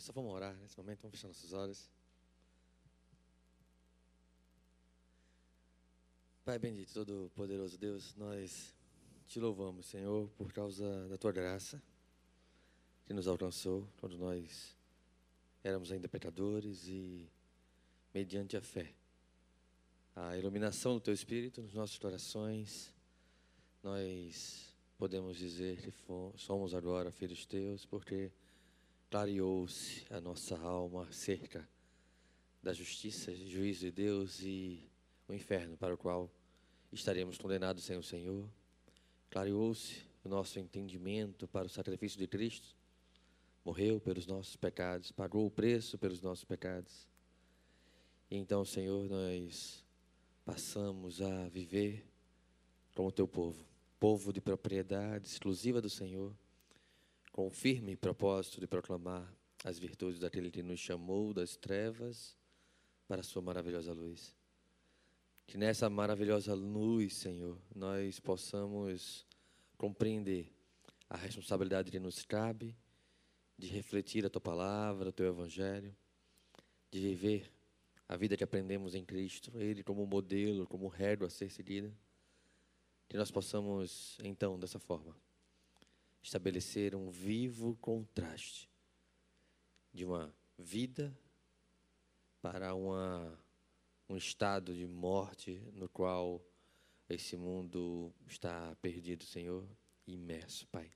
Só vamos orar nesse momento, vamos fechar nossos olhos. Pai bendito, todo poderoso Deus, nós te louvamos, Senhor, por causa da tua graça que nos alcançou quando nós éramos ainda pecadores e mediante a fé, a iluminação do teu espírito nos nossos corações, nós podemos dizer que somos agora filhos teus, porque clareou-se a nossa alma acerca da justiça, juízo de Deus e o inferno para o qual estaremos condenados sem o Senhor. Clareou-se o nosso entendimento para o sacrifício de Cristo. Morreu pelos nossos pecados, pagou o preço pelos nossos pecados. E então, Senhor, nós passamos a viver como teu povo, povo de propriedade exclusiva do Senhor com o firme propósito de proclamar as virtudes daquele que nos chamou das trevas para a sua maravilhosa luz. Que nessa maravilhosa luz, Senhor, nós possamos compreender a responsabilidade que nos cabe de refletir a tua palavra, o teu evangelho, de viver a vida que aprendemos em Cristo, Ele como modelo, como régua a ser seguida. Que nós possamos, então, dessa forma, estabelecer um vivo contraste de uma vida para uma, um estado de morte no qual esse mundo está perdido, Senhor, imerso, Pai.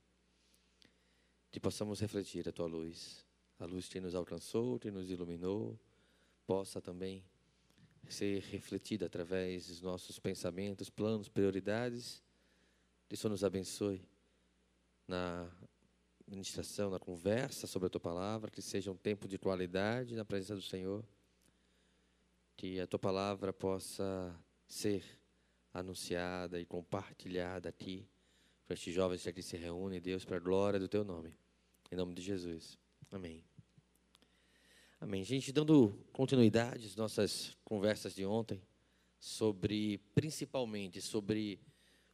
Que possamos refletir a Tua luz, a luz que nos alcançou, que nos iluminou, possa também ser refletida através dos nossos pensamentos, planos, prioridades. Que isso nos abençoe na ministração, na conversa sobre a tua palavra, que seja um tempo de qualidade na presença do Senhor, que a tua palavra possa ser anunciada e compartilhada aqui, para estes jovens que aqui se reúnem, Deus, para a glória do teu nome. Em nome de Jesus. Amém. Amém. Gente, dando continuidade às nossas conversas de ontem, sobre, principalmente, sobre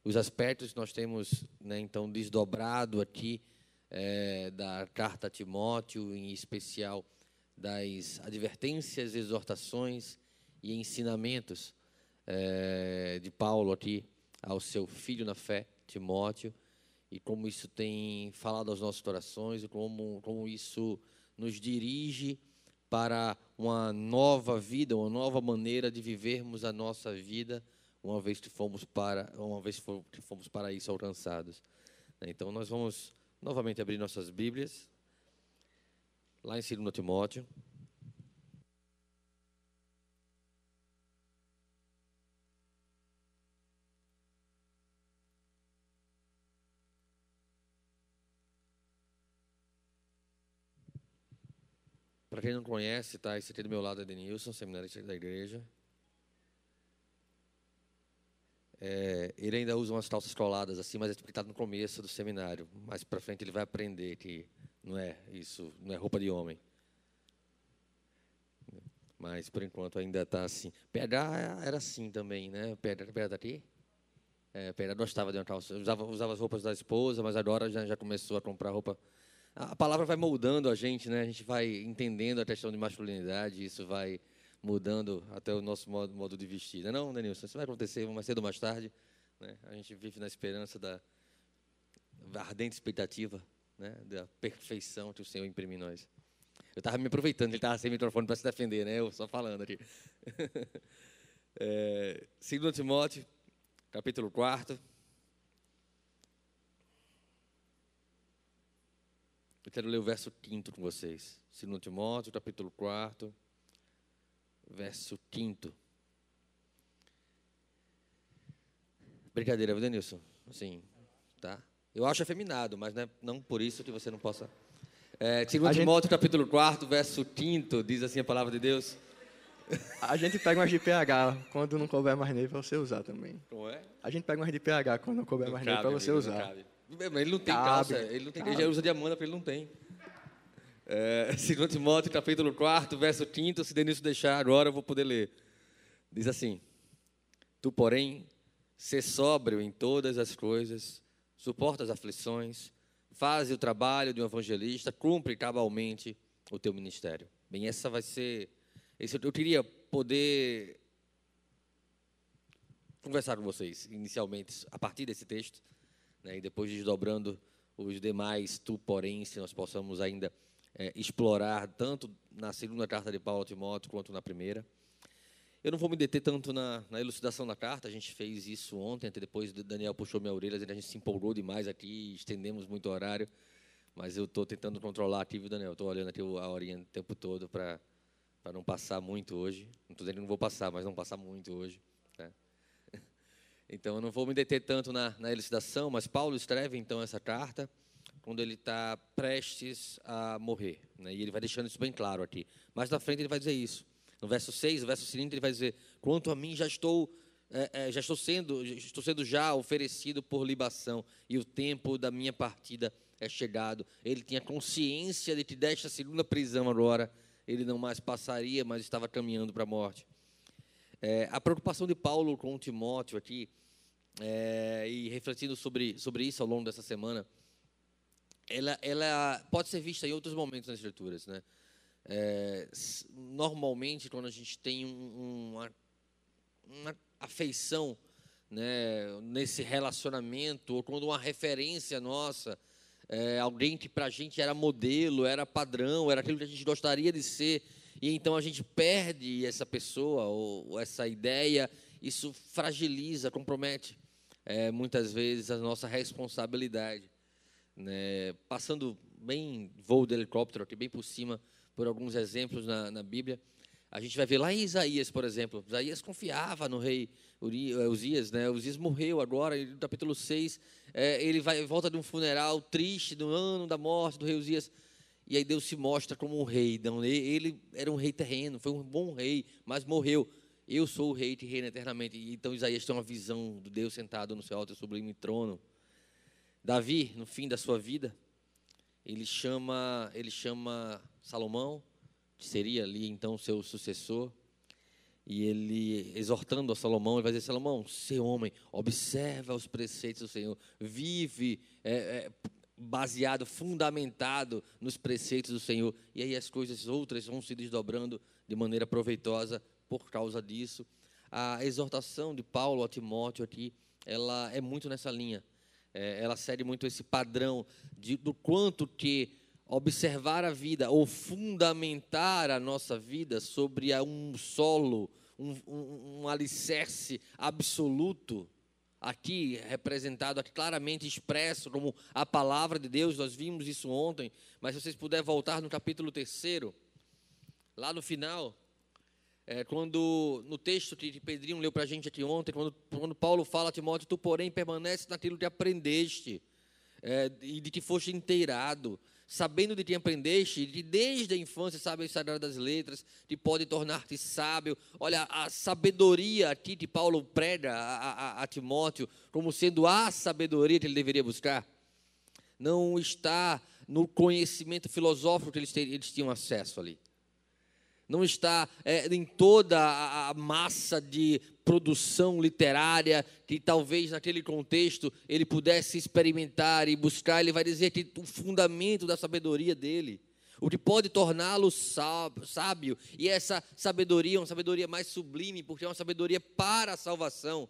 os aspectos que nós temos, né, então, desdobrado aqui é, da carta a Timóteo, em especial das advertências, exortações e ensinamentos é, de Paulo aqui ao seu filho na fé, Timóteo, e como isso tem falado aos nossos corações, e como, como isso nos dirige para uma nova vida, uma nova maneira de vivermos a nossa vida uma vez que fomos para, uma vez que fomos para isso alcançados. Né? Então nós vamos novamente abrir nossas Bíblias lá em 2 Timóteo. Para quem não conhece, tá? Esse aqui do meu lado é Denilson, seminarista da igreja. É, ele ainda usa umas calças coladas assim, mas é porque está no começo do seminário. Mais para frente ele vai aprender que não é isso, não é roupa de homem. Mas por enquanto ainda está assim. PH era assim também, né? PH, PH daqui? É, PH gostava de uma calça. Usava, usava as roupas da esposa, mas agora já, já começou a comprar roupa. A palavra vai moldando a gente, né? A gente vai entendendo a questão de masculinidade, isso vai mudando até o nosso modo, modo de vestir. Não é Denilson? Isso vai acontecer mais cedo ou mais tarde. Né? A gente vive na esperança da, ardente expectativa né? da perfeição que o Senhor imprime em nós. Eu estava me aproveitando, ele estava sem microfone para se defender, né? Eu só falando aqui. é, 2 Timóteo, capítulo 4. Eu quero ler o verso 5 com vocês. 2 Timóteo, capítulo 4 verso 5. Brincadeira, viu, Denilson? Assim, tá? Eu acho afeminado, mas não, é, não por isso que você não possa. É, 2 Timóteo, gente... capítulo 4, verso 5, diz assim a palavra de Deus. A gente pega umas de pH quando não couber mais nele para você usar também. Como é? A gente pega umas de pH quando não couber não mais nele para você amigo, usar. Ele não tem cabe, calça, ele não tem, ele já usa de porque ele não tem. É, 2 Timóteo, capítulo 4, verso 5, se Denilson deixar agora, eu vou poder ler. Diz assim: Tu, porém, sê sóbrio em todas as coisas, suporta as aflições, faz o trabalho de um evangelista, cumpre cabalmente o teu ministério. Bem, essa vai ser. Esse, eu queria poder conversar com vocês inicialmente a partir desse texto, né, e depois desdobrando os demais, tu, porém, se nós possamos ainda é, explorar tanto na segunda carta de Paulo a Timóteo quanto na primeira. Eu não vou me deter tanto na, na, elucidação da carta, a gente fez isso ontem, até depois o Daniel puxou minha orelha, a gente se empolgou demais aqui, estendemos muito o horário, mas eu estou tentando controlar aqui, viu, Daniel? Estou olhando aqui a horinha o tempo todo para não passar muito hoje. Não estou dizendo que não vou passar, mas não passar muito hoje. Né? Então, eu não vou me deter tanto na, na elucidação, mas Paulo escreve então essa carta quando ele está prestes a morrer. Né? E ele vai deixando isso bem claro aqui. Mais na frente ele vai dizer isso. No verso 6, no verso seguinte, ele vai dizer: Quanto a mim, já estou, é, é, já estou sendo, estou sendo já oferecido por libação, e o tempo da minha partida é chegado. Ele tinha consciência de que desta segunda prisão agora ele não mais passaria, mas estava caminhando para a morte. É, a preocupação de Paulo com Timóteo aqui, é, e refletindo sobre, sobre isso ao longo dessa semana, ela, ela pode ser vista em outros momentos nas escrituras, né? É, normalmente, quando a gente tem um, uma, uma afeição né, nesse relacionamento, ou quando uma referência nossa, é, alguém que para a gente era modelo, era padrão, era aquilo que a gente gostaria de ser, e então a gente perde essa pessoa ou, ou essa ideia, isso fragiliza, compromete é, muitas vezes a nossa responsabilidade. Né? Passando bem voo de helicóptero aqui, bem por cima, por alguns exemplos na, na Bíblia. A gente vai ver lá em Isaías, por exemplo. Isaías confiava no rei eh, Uzias, né? Uzias morreu agora, no capítulo 6, é, ele vai volta de um funeral triste, do ano da morte do rei Uzias. E aí Deus se mostra como um rei. Não, ele era um rei terreno, foi um bom rei, mas morreu. Eu sou o rei que reina eternamente. Então Isaías tem uma visão do Deus sentado no seu alto e sublime trono. Davi, no fim da sua vida, ele chama, ele chama Salomão, que seria ali então seu sucessor, e ele, exortando a Salomão, ele vai dizer: Salomão, ser homem, observa os preceitos do Senhor, vive é, é, baseado, fundamentado nos preceitos do Senhor, e aí as coisas outras vão se desdobrando de maneira proveitosa por causa disso. A exortação de Paulo a Timóteo aqui, ela é muito nessa linha é, ela segue muito esse padrão de, do quanto que observar a vida ou fundamentar a nossa vida sobre um solo, um, um, um alicerce absoluto, aqui representado, aqui claramente expresso como a palavra de Deus, nós vimos isso ontem, mas se vocês puderem voltar no capítulo 3, lá no final, é, quando no texto que Pedrinho leu para a gente aqui ontem, quando, quando Paulo fala a Timóteo, tu porém permanece naquilo que aprendeste é, e de que foste inteirado, sabendo de que aprendeste, de desde a infância sabe as sagradas letras, que pode tornar-te sábio. Olha, a sabedoria aqui que Paulo prega a, a, a Timóteo como sendo a sabedoria que ele deveria buscar, não está no conhecimento filosófico que eles, eles tinham acesso ali não está é, em toda a massa de produção literária que talvez naquele contexto ele pudesse experimentar e buscar. Ele vai dizer que o fundamento da sabedoria dele, o que pode torná-lo sábio, e essa sabedoria é uma sabedoria mais sublime, porque é uma sabedoria para a salvação.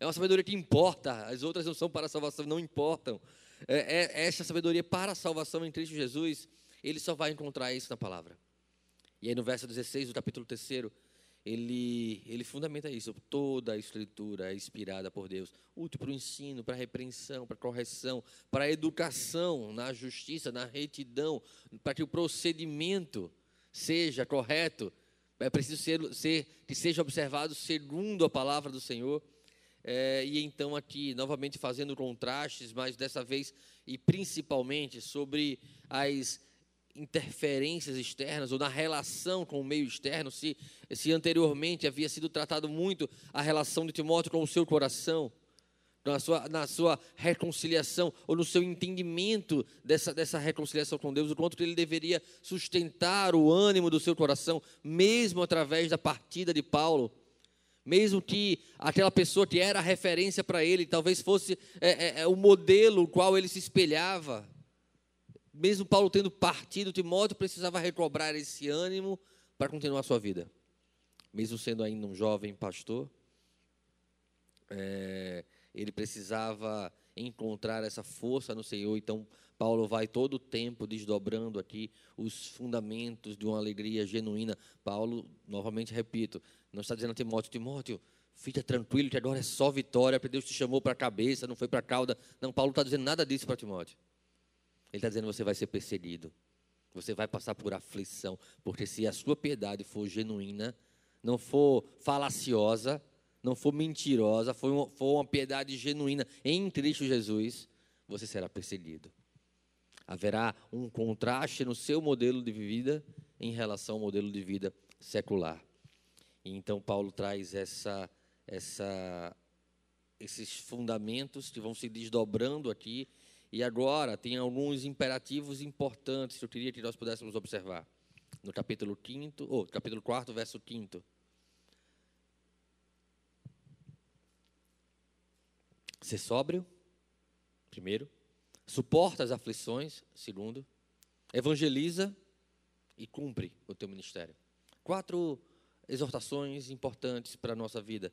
É uma sabedoria que importa, as outras não são para a salvação, não importam. É, é, essa sabedoria para a salvação em Cristo Jesus, ele só vai encontrar isso na palavra. E aí no verso 16 do capítulo 3, ele, ele fundamenta isso. Toda a escritura é inspirada por Deus, útil para o ensino, para a repreensão, para a correção, para a educação na justiça, na retidão, para que o procedimento seja correto. É preciso ser, ser que seja observado segundo a palavra do Senhor. É, e então aqui, novamente fazendo contrastes, mas dessa vez e principalmente sobre as interferências externas ou na relação com o meio externo, se, se anteriormente havia sido tratado muito a relação de Timóteo com o seu coração, na sua, na sua reconciliação ou no seu entendimento dessa, dessa reconciliação com Deus, o quanto ele deveria sustentar o ânimo do seu coração, mesmo através da partida de Paulo. Mesmo que aquela pessoa que era referência para ele, talvez fosse é, é, é o modelo qual ele se espelhava, mesmo Paulo tendo partido, Timóteo precisava recobrar esse ânimo para continuar sua vida. Mesmo sendo ainda um jovem pastor, é, ele precisava encontrar essa força no Senhor. Então, Paulo vai todo o tempo desdobrando aqui os fundamentos de uma alegria genuína. Paulo, novamente repito, não está dizendo a Timóteo, Timóteo, fica tranquilo que agora é só vitória, porque Deus te chamou para a cabeça, não foi para a cauda. Não, Paulo está dizendo nada disso para Timóteo. Ele está dizendo você vai ser perseguido, você vai passar por aflição, porque se a sua piedade for genuína, não for falaciosa, não for mentirosa, for uma, for uma piedade genuína em Cristo Jesus, você será perseguido. Haverá um contraste no seu modelo de vida em relação ao modelo de vida secular. E então Paulo traz essa, essa, esses fundamentos que vão se desdobrando aqui. E agora tem alguns imperativos importantes que eu queria que nós pudéssemos observar. No capítulo 5, ou capítulo 4, verso 5. Ser sóbrio, primeiro. Suporta as aflições, segundo. Evangeliza e cumpre o teu ministério. Quatro exortações importantes para a nossa vida.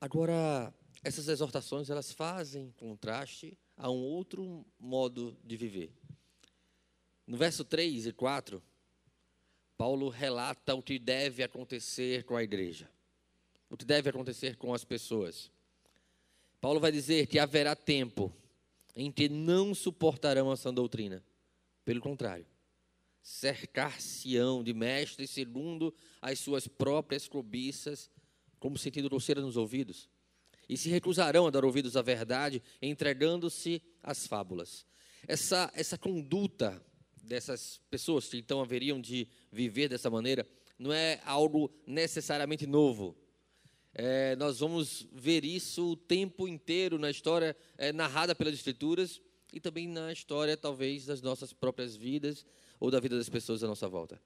Agora, essas exortações, elas fazem contraste a um outro modo de viver. No verso 3 e 4, Paulo relata o que deve acontecer com a igreja, o que deve acontecer com as pessoas. Paulo vai dizer que haverá tempo em que não suportarão a sã doutrina. Pelo contrário, cercar-se-ão de mestres segundo as suas próprias cobiças, como sentido grosseiro nos ouvidos, e se recusarão a dar ouvidos à verdade, entregando-se às fábulas. Essa, essa conduta dessas pessoas que então haveriam de viver dessa maneira não é algo necessariamente novo. É, nós vamos ver isso o tempo inteiro na história é, narrada pelas Escrituras e também na história, talvez, das nossas próprias vidas ou da vida das pessoas à nossa volta.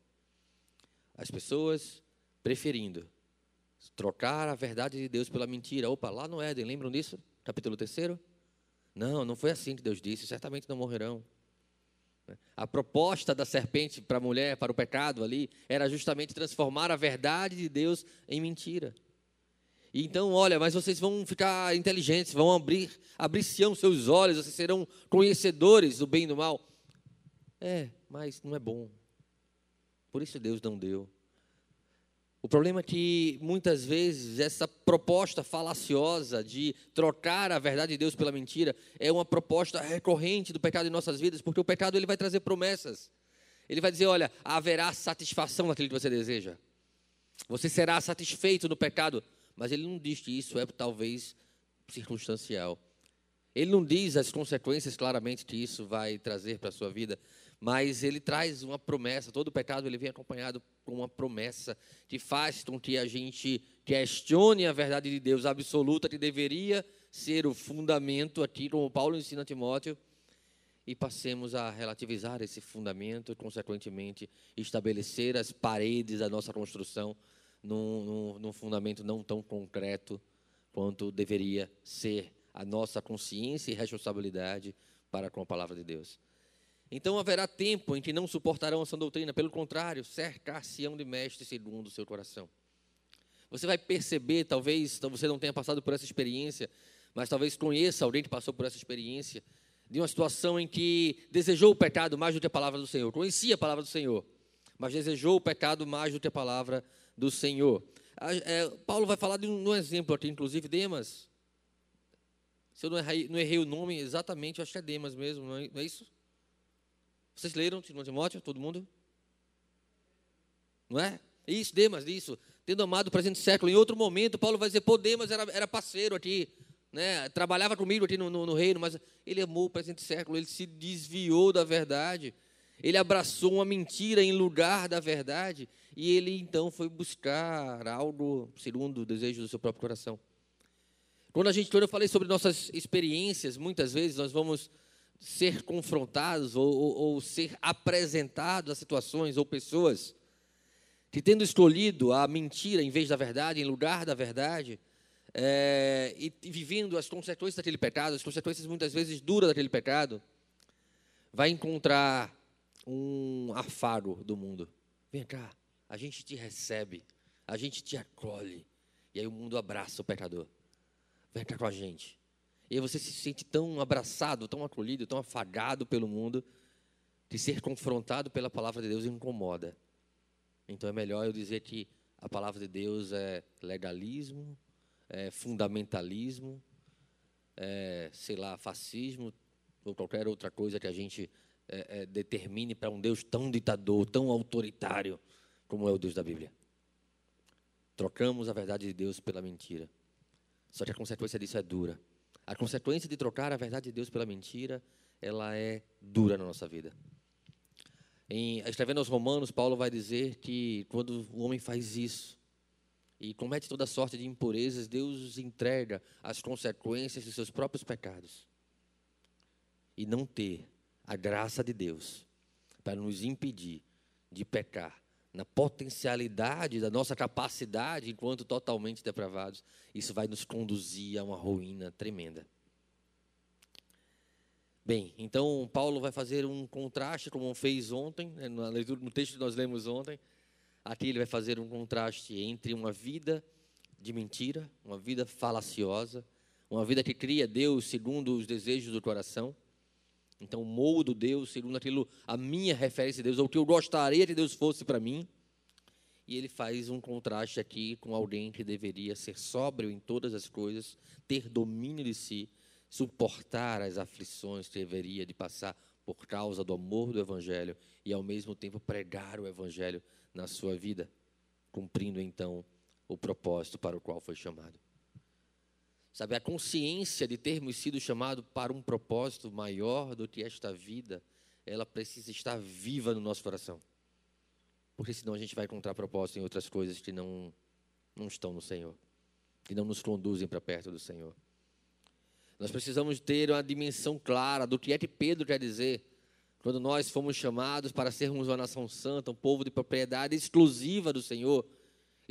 As pessoas preferindo trocar a verdade de Deus pela mentira. Opa, lá no Éden, lembram disso? Capítulo 3? Não, não foi assim que Deus disse, certamente não morrerão. A proposta da serpente para a mulher, para o pecado ali, era justamente transformar a verdade de Deus em mentira. Então, olha, mas vocês vão ficar inteligentes, vão abrir, abrir-se-ão seus olhos, vocês serão conhecedores do bem e do mal. É, mas não é bom. Por isso Deus não deu. O problema é que muitas vezes essa proposta falaciosa de trocar a verdade de Deus pela mentira é uma proposta recorrente do pecado em nossas vidas, porque o pecado ele vai trazer promessas. Ele vai dizer, olha, haverá satisfação naquilo que você deseja. Você será satisfeito no pecado mas ele não diz que isso é talvez circunstancial. Ele não diz as consequências claramente que isso vai trazer para a sua vida, mas ele traz uma promessa. Todo pecado ele vem acompanhado com uma promessa que faz com que a gente questione a verdade de Deus absoluta, que deveria ser o fundamento aqui, como Paulo ensina a Timóteo, e passemos a relativizar esse fundamento e, consequentemente, estabelecer as paredes da nossa construção num, num, num fundamento não tão concreto quanto deveria ser a nossa consciência e responsabilidade para com a palavra de Deus. Então haverá tempo em que não suportarão essa doutrina, pelo contrário, cercar-se-ão de mestres segundo o seu coração. Você vai perceber, talvez você não tenha passado por essa experiência, mas talvez conheça alguém que passou por essa experiência, de uma situação em que desejou o pecado mais do que a palavra do Senhor, conhecia a palavra do Senhor, mas desejou o pecado mais do que a palavra do Senhor. É, Paulo vai falar de um, exemplo aqui, inclusive, Demas. Se eu não errei, não errei o nome exatamente, eu acho que é Demas mesmo, não é, não é isso? Vocês leram Timóteo, todo mundo? Não é? Isso, Demas, isso. Tendo amado o presente século. Em outro momento, Paulo vai dizer, pô, Demas era, era parceiro aqui, né? trabalhava comigo aqui no, no, no reino, mas ele amou o presente século, ele se desviou da verdade. Ele abraçou uma mentira em lugar da verdade e ele então foi buscar algo segundo o desejo do seu próprio coração. Quando a gente, quando eu falei sobre nossas experiências, muitas vezes nós vamos ser confrontados ou, ou, ou ser apresentados a situações ou pessoas que, tendo escolhido a mentira em vez da verdade, em lugar da verdade, é, e, e vivendo as consequências daquele pecado, as consequências muitas vezes duras daquele pecado, vai encontrar um afago do mundo. Vem cá, a gente te recebe, a gente te acolhe. E aí o mundo abraça o pecador. Vem cá com a gente. E aí você se sente tão abraçado, tão acolhido, tão afagado pelo mundo, que ser confrontado pela palavra de Deus incomoda. Então é melhor eu dizer que a palavra de Deus é legalismo, é fundamentalismo, é, sei lá, fascismo, ou qualquer outra coisa que a gente é, é, determine para um Deus tão ditador, tão autoritário como é o Deus da Bíblia. Trocamos a verdade de Deus pela mentira. Só que a consequência disso é dura. A consequência de trocar a verdade de Deus pela mentira, ela é dura na nossa vida. Em, escrevendo aos Romanos, Paulo vai dizer que quando o homem faz isso e comete toda sorte de impurezas, Deus entrega as consequências de seus próprios pecados. E não ter a graça de Deus para nos impedir de pecar na potencialidade da nossa capacidade enquanto totalmente depravados, isso vai nos conduzir a uma ruína tremenda. Bem, então Paulo vai fazer um contraste, como fez ontem, né, na leitura, no texto que nós lemos ontem. Aqui ele vai fazer um contraste entre uma vida de mentira, uma vida falaciosa, uma vida que cria Deus segundo os desejos do coração, então, moldo Deus segundo aquilo, a minha referência a Deus, ou o que eu gostaria que Deus fosse para mim. E ele faz um contraste aqui com alguém que deveria ser sóbrio em todas as coisas, ter domínio de si, suportar as aflições que deveria de passar por causa do amor do Evangelho e, ao mesmo tempo, pregar o Evangelho na sua vida, cumprindo então o propósito para o qual foi chamado. Sabe, a consciência de termos sido chamados para um propósito maior do que esta vida, ela precisa estar viva no nosso coração. Porque senão a gente vai encontrar propósito em outras coisas que não, não estão no Senhor, que não nos conduzem para perto do Senhor. Nós precisamos ter uma dimensão clara do que é que Pedro quer dizer quando nós fomos chamados para sermos uma nação santa, um povo de propriedade exclusiva do Senhor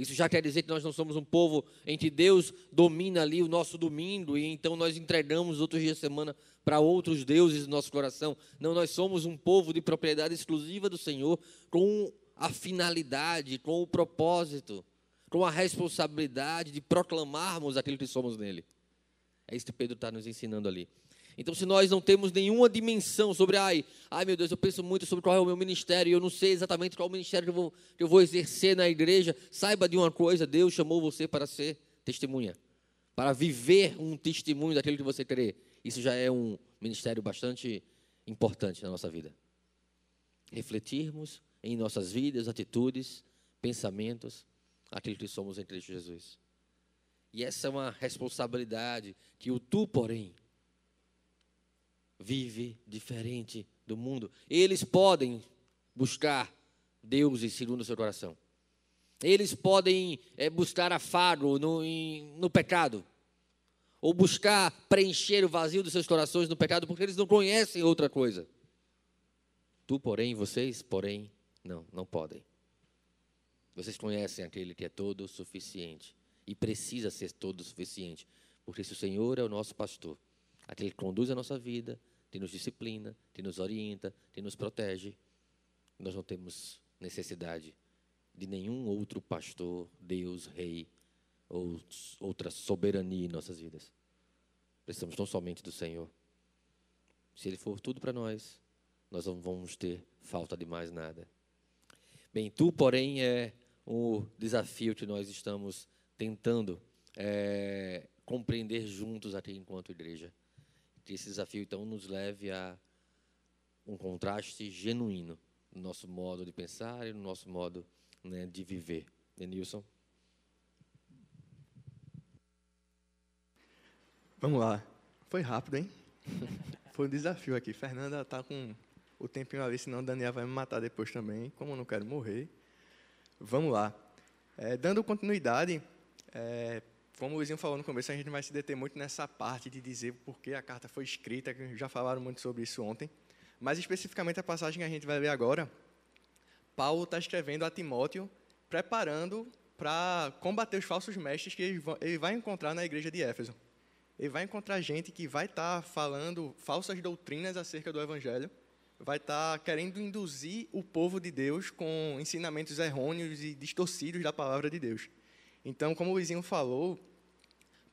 isso já quer dizer que nós não somos um povo em que Deus domina ali o nosso domingo e então nós entregamos outros dias de semana para outros deuses do nosso coração. Não, nós somos um povo de propriedade exclusiva do Senhor com a finalidade, com o propósito, com a responsabilidade de proclamarmos aquilo que somos nele. É isso que Pedro está nos ensinando ali. Então, se nós não temos nenhuma dimensão sobre, ai, ai meu Deus, eu penso muito sobre qual é o meu ministério e eu não sei exatamente qual é o ministério que eu, vou, que eu vou exercer na igreja, saiba de uma coisa: Deus chamou você para ser testemunha, para viver um testemunho daquilo que você crê. Isso já é um ministério bastante importante na nossa vida. Refletirmos em nossas vidas, atitudes, pensamentos, aquilo que somos em Cristo Jesus. E essa é uma responsabilidade que o tu, porém, vive diferente do mundo. Eles podem buscar Deus segundo o seu coração. Eles podem é, buscar afago no, em, no pecado. Ou buscar preencher o vazio dos seus corações no pecado, porque eles não conhecem outra coisa. Tu, porém, vocês, porém, não, não podem. Vocês conhecem aquele que é todo suficiente e precisa ser todo suficiente, porque se o Senhor é o nosso pastor, aquele que conduz a nossa vida, que nos disciplina, que nos orienta, que nos protege. Nós não temos necessidade de nenhum outro pastor, Deus, Rei ou outra soberania em nossas vidas. Precisamos tão somente do Senhor. Se Ele for tudo para nós, nós não vamos ter falta de mais nada. Bem, tu, porém, é o desafio que nós estamos tentando é, compreender juntos aqui enquanto igreja que esse desafio então nos leve a um contraste genuíno no nosso modo de pensar e no nosso modo né, de viver. Denilson? Vamos lá. Foi rápido, hein? Foi um desafio aqui. Fernanda está com o tempinho ali, senão Daniel vai me matar depois também, como eu não quero morrer. Vamos lá. É, dando continuidade, é, como o Luizinho falou no começo, a gente vai se deter muito nessa parte de dizer por que a carta foi escrita, que já falaram muito sobre isso ontem. Mas especificamente a passagem que a gente vai ler agora, Paulo está escrevendo a Timóteo, preparando para combater os falsos mestres que ele vai encontrar na igreja de Éfeso. Ele vai encontrar gente que vai estar tá falando falsas doutrinas acerca do Evangelho, vai estar tá querendo induzir o povo de Deus com ensinamentos errôneos e distorcidos da palavra de Deus. Então, como o vizinho falou,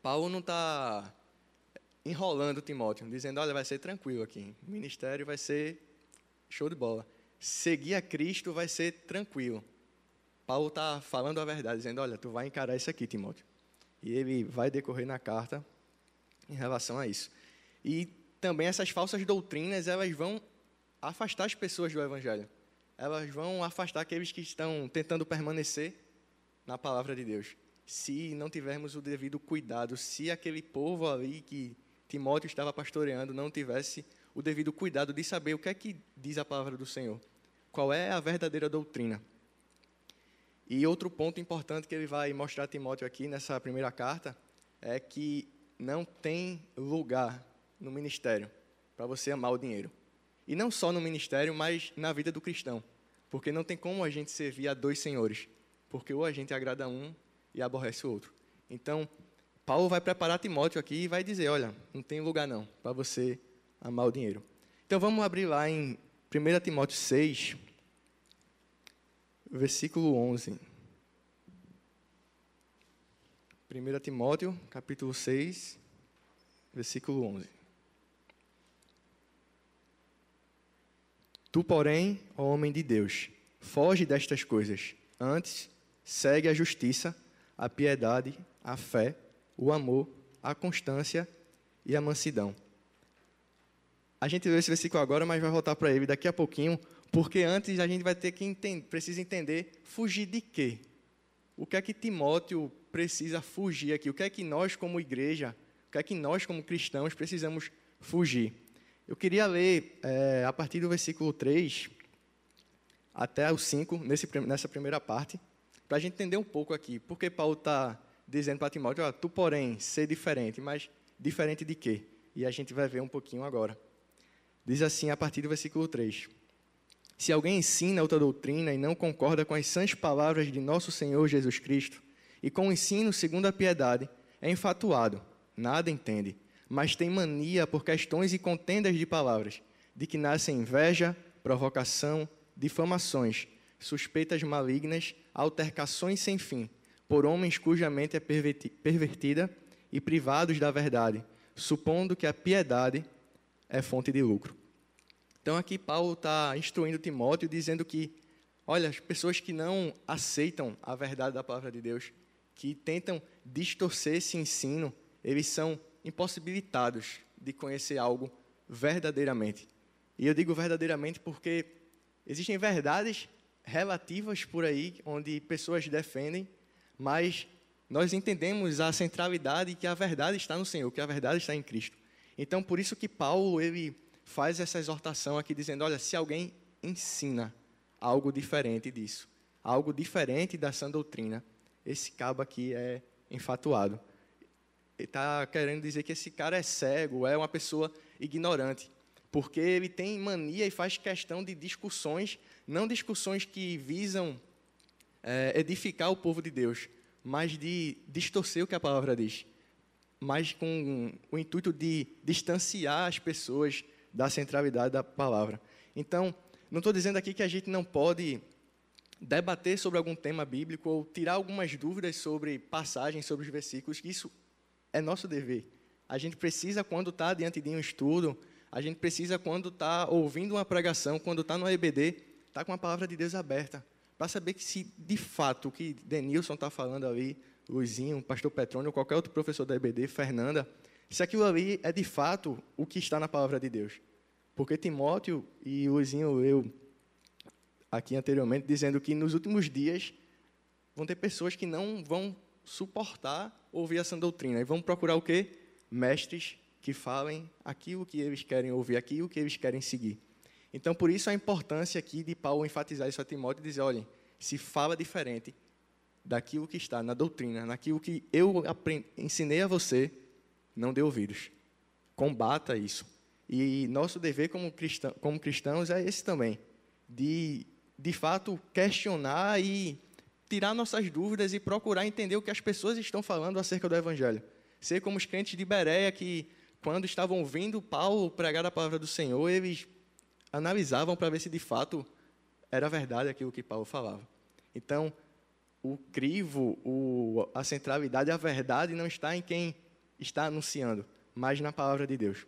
Paulo não está enrolando Timóteo, dizendo: olha, vai ser tranquilo aqui, o ministério vai ser show de bola. Seguir a Cristo vai ser tranquilo. Paulo está falando a verdade, dizendo: olha, tu vai encarar isso aqui, Timóteo. E ele vai decorrer na carta em relação a isso. E também essas falsas doutrinas, elas vão afastar as pessoas do Evangelho. Elas vão afastar aqueles que estão tentando permanecer na palavra de Deus. Se não tivermos o devido cuidado, se aquele povo ali que Timóteo estava pastoreando não tivesse o devido cuidado de saber o que é que diz a palavra do Senhor, qual é a verdadeira doutrina. E outro ponto importante que ele vai mostrar a Timóteo aqui nessa primeira carta é que não tem lugar no ministério para você amar o dinheiro. E não só no ministério, mas na vida do cristão. Porque não tem como a gente servir a dois senhores. Porque ou a gente agrada um e aborrece o outro. Então, Paulo vai preparar Timóteo aqui e vai dizer: olha, não tem lugar não para você amar o dinheiro. Então vamos abrir lá em 1 Timóteo 6, versículo 11. 1 Timóteo, capítulo 6, versículo 11. Tu, porém, ó homem de Deus, foge destas coisas. Antes, segue a justiça, a piedade, a fé, o amor, a constância e a mansidão. A gente leu esse versículo agora, mas vai voltar para ele daqui a pouquinho, porque antes a gente vai ter que entender, precisa entender fugir de quê? O que é que Timóteo precisa fugir aqui? O que é que nós como igreja, o que é que nós como cristãos precisamos fugir? Eu queria ler é, a partir do versículo 3 até o 5, nesse, nessa primeira parte, para a gente entender um pouco aqui. Porque Paulo está dizendo para Timóteo, oh, tu, porém, ser diferente, mas diferente de quê? E a gente vai ver um pouquinho agora. Diz assim, a partir do versículo 3. Se alguém ensina outra doutrina e não concorda com as sãs palavras de nosso Senhor Jesus Cristo, e com o ensino segundo a piedade, é infatuado, nada entende mas tem mania por questões e contendas de palavras, de que nascem inveja, provocação, difamações, suspeitas malignas, altercações sem fim, por homens cuja mente é pervertida e privados da verdade, supondo que a piedade é fonte de lucro. Então aqui Paulo está instruindo Timóteo, dizendo que, olha, as pessoas que não aceitam a verdade da palavra de Deus, que tentam distorcer esse ensino, eles são impossibilitados de conhecer algo verdadeiramente. E eu digo verdadeiramente porque existem verdades relativas por aí, onde pessoas defendem, mas nós entendemos a centralidade que a verdade está no Senhor, que a verdade está em Cristo. Então, por isso que Paulo ele faz essa exortação aqui dizendo, olha, se alguém ensina algo diferente disso, algo diferente da sã doutrina, esse cabo aqui é enfatuado está querendo dizer que esse cara é cego, é uma pessoa ignorante, porque ele tem mania e faz questão de discussões, não discussões que visam é, edificar o povo de Deus, mas de distorcer o que a palavra diz, mas com o intuito de distanciar as pessoas da centralidade da palavra. Então, não estou dizendo aqui que a gente não pode debater sobre algum tema bíblico ou tirar algumas dúvidas sobre passagens, sobre os versículos, isso é nosso dever. A gente precisa, quando está diante de um estudo, a gente precisa, quando está ouvindo uma pregação, quando está no EBD, estar tá com a palavra de Deus aberta, para saber que se de fato o que Denilson está falando ali, Luizinho, Pastor Petrônio, qualquer outro professor da EBD, Fernanda, se aquilo ali é de fato o que está na palavra de Deus. Porque Timóteo e Luizinho eu aqui anteriormente dizendo que nos últimos dias Então, por isso a importância aqui de Paulo enfatizar isso a Timóteo e dizer, olhem, se fala diferente daquilo que está na doutrina, naquilo que eu ensinei a você, não dê ouvidos. Combata isso. E nosso dever como, cristão, como cristãos é esse também, de, de fato, questionar e tirar nossas dúvidas e procurar entender o que as pessoas estão falando acerca do Evangelho. Ser como os crentes de Bereia que, quando estavam ouvindo Paulo pregar a palavra do Senhor, eles analisavam para ver se de fato era verdade aquilo que Paulo falava. Então, o crivo, o, a centralidade, a verdade não está em quem está anunciando, mas na palavra de Deus.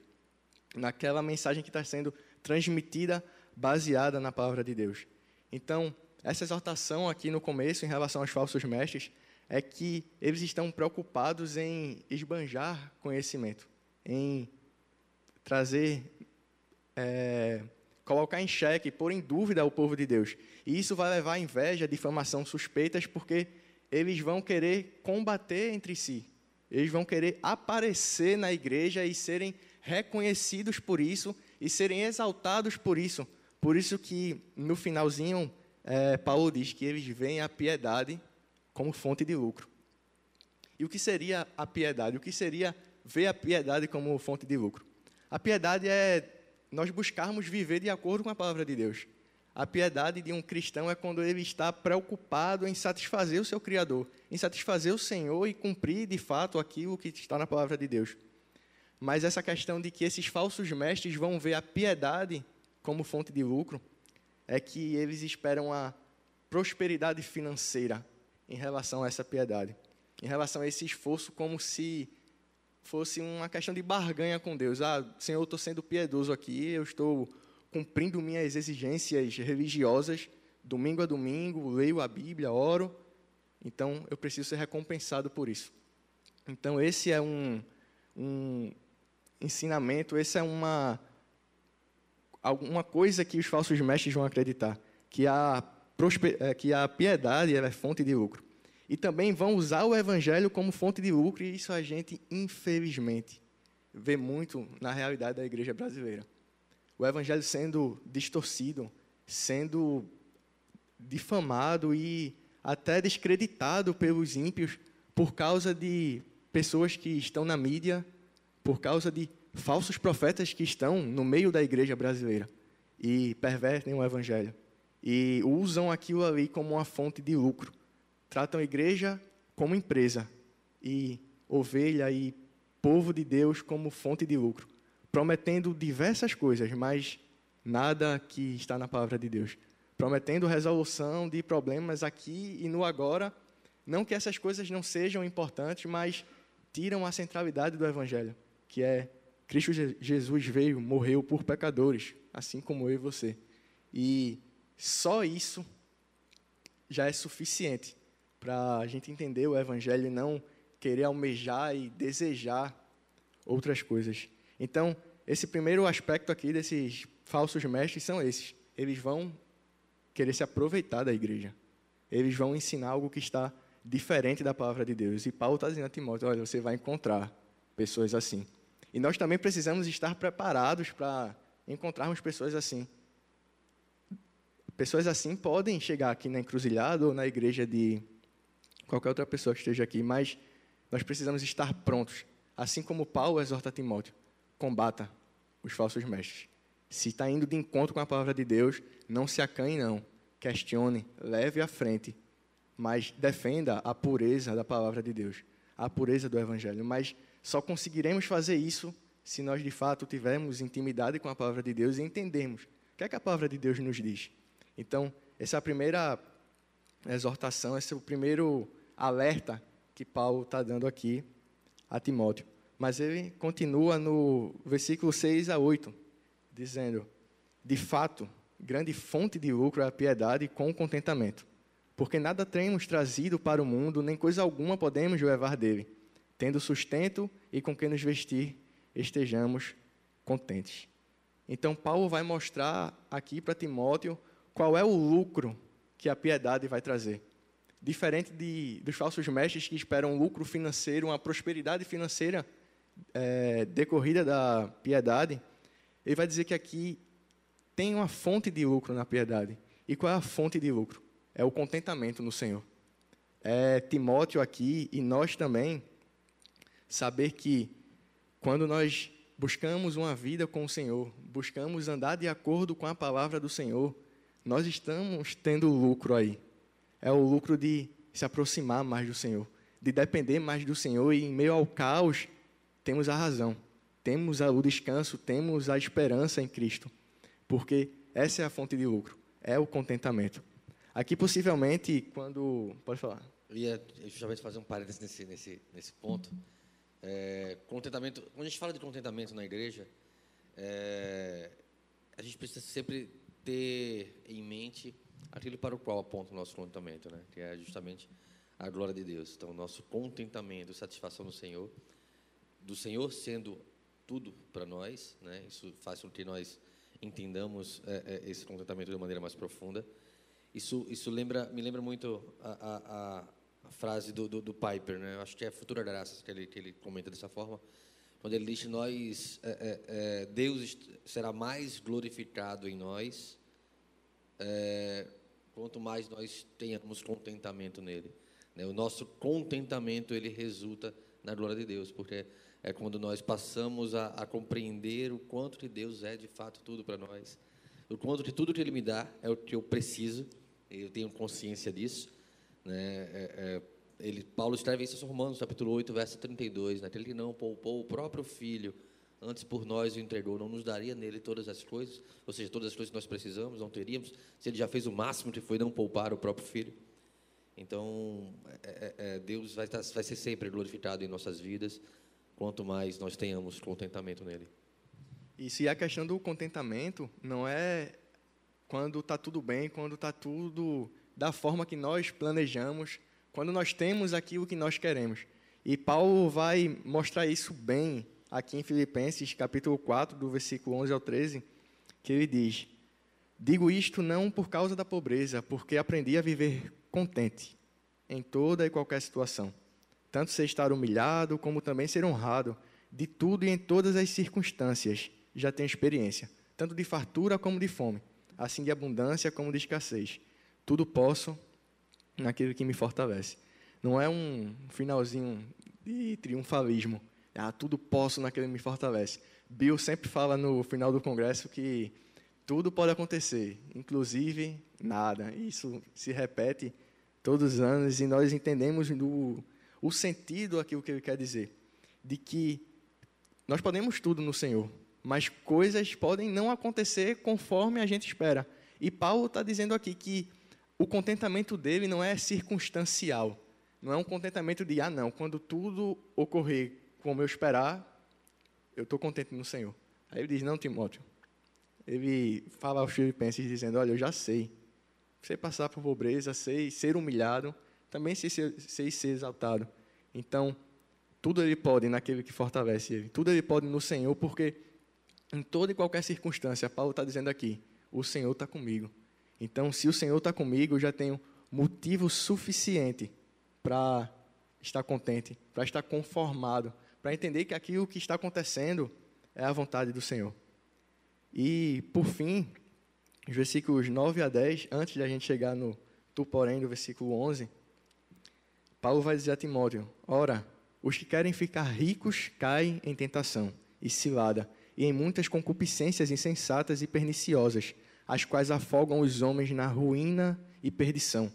Naquela mensagem que está sendo transmitida baseada na palavra de Deus. Então, essa exortação aqui no começo, em relação aos falsos mestres, é que eles estão preocupados em esbanjar conhecimento, em trazer, é, colocar em xeque, pôr em dúvida o povo de Deus. E isso vai levar inveja, difamação, suspeitas, porque eles vão querer combater entre si. Eles vão querer aparecer na igreja e serem reconhecidos por isso e serem exaltados por isso. Por isso que no finalzinho é, Paulo diz que eles veem a piedade como fonte de lucro. E o que seria a piedade? O que seria ver a piedade como fonte de lucro? A piedade é nós buscarmos viver de acordo com a palavra de Deus. A piedade de um cristão é quando ele está preocupado em satisfazer o seu Criador, em satisfazer o Senhor e cumprir de fato aquilo que está na palavra de Deus. Mas essa questão de que esses falsos mestres vão ver a piedade como fonte de lucro é que eles esperam a prosperidade financeira em relação a essa piedade, em relação a esse esforço, como se fosse uma questão de barganha com Deus. Ah, Senhor, eu estou sendo piedoso aqui, eu estou cumprindo minhas exigências religiosas, domingo a domingo, leio a Bíblia, oro, então eu preciso ser recompensado por isso. Então, esse é um, um ensinamento, essa é uma alguma coisa que os falsos mestres vão acreditar, que a, é, que a piedade é fonte de lucro. E também vão usar o evangelho como fonte de lucro, e isso a gente, infelizmente, vê muito na realidade da igreja brasileira. O evangelho sendo distorcido, sendo difamado e até descreditado pelos ímpios por causa de pessoas que estão na mídia, por causa de falsos profetas que estão no meio da igreja brasileira e pervertem o evangelho e usam aquilo ali como uma fonte de lucro. Tratam a igreja como empresa e ovelha e povo de Deus como fonte de lucro, prometendo diversas coisas, mas nada que está na palavra de Deus. Prometendo resolução de problemas aqui e no agora. Não que essas coisas não sejam importantes, mas tiram a centralidade do evangelho, que é Cristo Jesus veio, morreu por pecadores, assim como eu e você. E só isso já é suficiente para a gente entender o Evangelho e não querer almejar e desejar outras coisas. Então, esse primeiro aspecto aqui desses falsos mestres são esses. Eles vão querer se aproveitar da igreja. Eles vão ensinar algo que está diferente da palavra de Deus. E Paulo está dizendo a Timóteo: olha, você vai encontrar pessoas assim. E nós também precisamos estar preparados para encontrarmos pessoas assim. Pessoas assim podem chegar aqui na encruzilhada ou na igreja de qualquer outra pessoa que esteja aqui, mas nós precisamos estar prontos. Assim como Paulo exorta Timóteo, combata os falsos mestres. Se está indo de encontro com a palavra de Deus, não se acanhe, não. Questione, leve à frente, mas defenda a pureza da palavra de Deus, a pureza do Evangelho. Mas só conseguiremos fazer isso se nós de fato tivermos intimidade com a palavra de Deus e entendermos o que é que a palavra de Deus nos diz. Então, essa é a primeira exortação, esse é o primeiro alerta que Paulo está dando aqui a Timóteo. Mas ele continua no versículo 6 a 8, dizendo: De fato, grande fonte de lucro é a piedade com contentamento, porque nada temos trazido para o mundo, nem coisa alguma podemos levar dele tendo sustento e com que nos vestir, estejamos contentes. Então, Paulo vai mostrar aqui para Timóteo qual é o lucro que a piedade vai trazer. Diferente de, dos falsos mestres que esperam um lucro financeiro, uma prosperidade financeira é, decorrida da piedade, ele vai dizer que aqui tem uma fonte de lucro na piedade. E qual é a fonte de lucro? É o contentamento no Senhor. É Timóteo aqui e nós também saber que quando nós buscamos uma vida com o Senhor, buscamos andar de acordo com a palavra do Senhor, nós estamos tendo lucro aí. É o lucro de se aproximar mais do Senhor, de depender mais do Senhor e em meio ao caos temos a razão, temos o descanso, temos a esperança em Cristo. porque essa é a fonte de lucro, é o contentamento. Aqui, possivelmente, quando. Pode falar. Eu ia justamente fazer um parênteses nesse, nesse, nesse ponto. É, contentamento, quando a gente fala de contentamento na igreja, é, a gente precisa sempre ter em mente aquilo para o qual aponta o nosso contentamento, né? que é justamente a glória de Deus. Então, nosso contentamento, satisfação no Senhor, do Senhor sendo tudo para nós, né? isso faz com que nós entendamos é, é, esse contentamento de uma maneira mais profunda. Isso, isso lembra, me lembra muito a, a, a frase do, do, do, Piper, né? Eu acho que é Futura Graças que ele, que ele comenta dessa forma, quando ele diz nós, é, é, é Deus será mais glorificado em nós, é, quanto mais nós tenhamos contentamento nele. Né? O nosso contentamento ele resulta na glória de Deus, porque é quando nós passamos a, a compreender o quanto que Deus é de fato tudo para nós, o quanto que tudo que Ele me dá é o que eu preciso eu tenho consciência disso. Né? É, é, ele, Paulo escreve isso em Romanos, capítulo 8, verso 32. Naquele que não poupou o próprio filho, antes por nós o entregou, não nos daria nele todas as coisas, ou seja, todas as coisas que nós precisamos, não teríamos, se ele já fez o máximo que foi não poupar o próprio filho. Então, é, é, é Deus vai, estar, vai ser sempre glorificado em nossas vidas, quanto mais nós tenhamos contentamento nele. E se a questão do contentamento não é quando está tudo bem, quando está tudo da forma que nós planejamos, quando nós temos aquilo que nós queremos. E Paulo vai mostrar isso bem aqui em Filipenses, capítulo 4, do versículo 11 ao 13, que ele diz: Digo isto não por causa da pobreza, porque aprendi a viver contente em toda e qualquer situação, tanto ser estar humilhado como também ser honrado, de tudo e em todas as circunstâncias. Já tenho experiência, tanto de fartura como de fome assim de abundância como de escassez. Tudo posso naquele que me fortalece. Não é um finalzinho de triunfalismo. Ah, tudo posso naquele que me fortalece. Bill sempre fala no final do congresso que tudo pode acontecer, inclusive nada. Isso se repete todos os anos e nós entendemos o sentido aquilo que ele quer dizer, de que nós podemos tudo no Senhor, mas coisas podem não acontecer conforme a gente espera. E Paulo está dizendo aqui que o contentamento dele não é circunstancial, não é um contentamento de, ah, não, quando tudo ocorrer como eu esperar, eu estou contente no Senhor. Aí ele diz, não, Timóteo. Ele fala aos filipenses dizendo, olha, eu já sei. Sei passar por pobreza, sei ser humilhado, também sei ser, sei ser exaltado. Então, tudo ele pode naquele que fortalece ele. Tudo ele pode no Senhor, porque em toda e qualquer circunstância, Paulo está dizendo aqui: o Senhor está comigo. Então, se o Senhor está comigo, eu já tenho motivo suficiente para estar contente, para estar conformado, para entender que aquilo que está acontecendo é a vontade do Senhor. E, por fim, os versículos 9 a 10, antes de a gente chegar no tu, porém, do versículo 11, Paulo vai dizer a Timóteo: Ora, os que querem ficar ricos caem em tentação e cilada e em muitas concupiscências insensatas e perniciosas, as quais afogam os homens na ruína e perdição.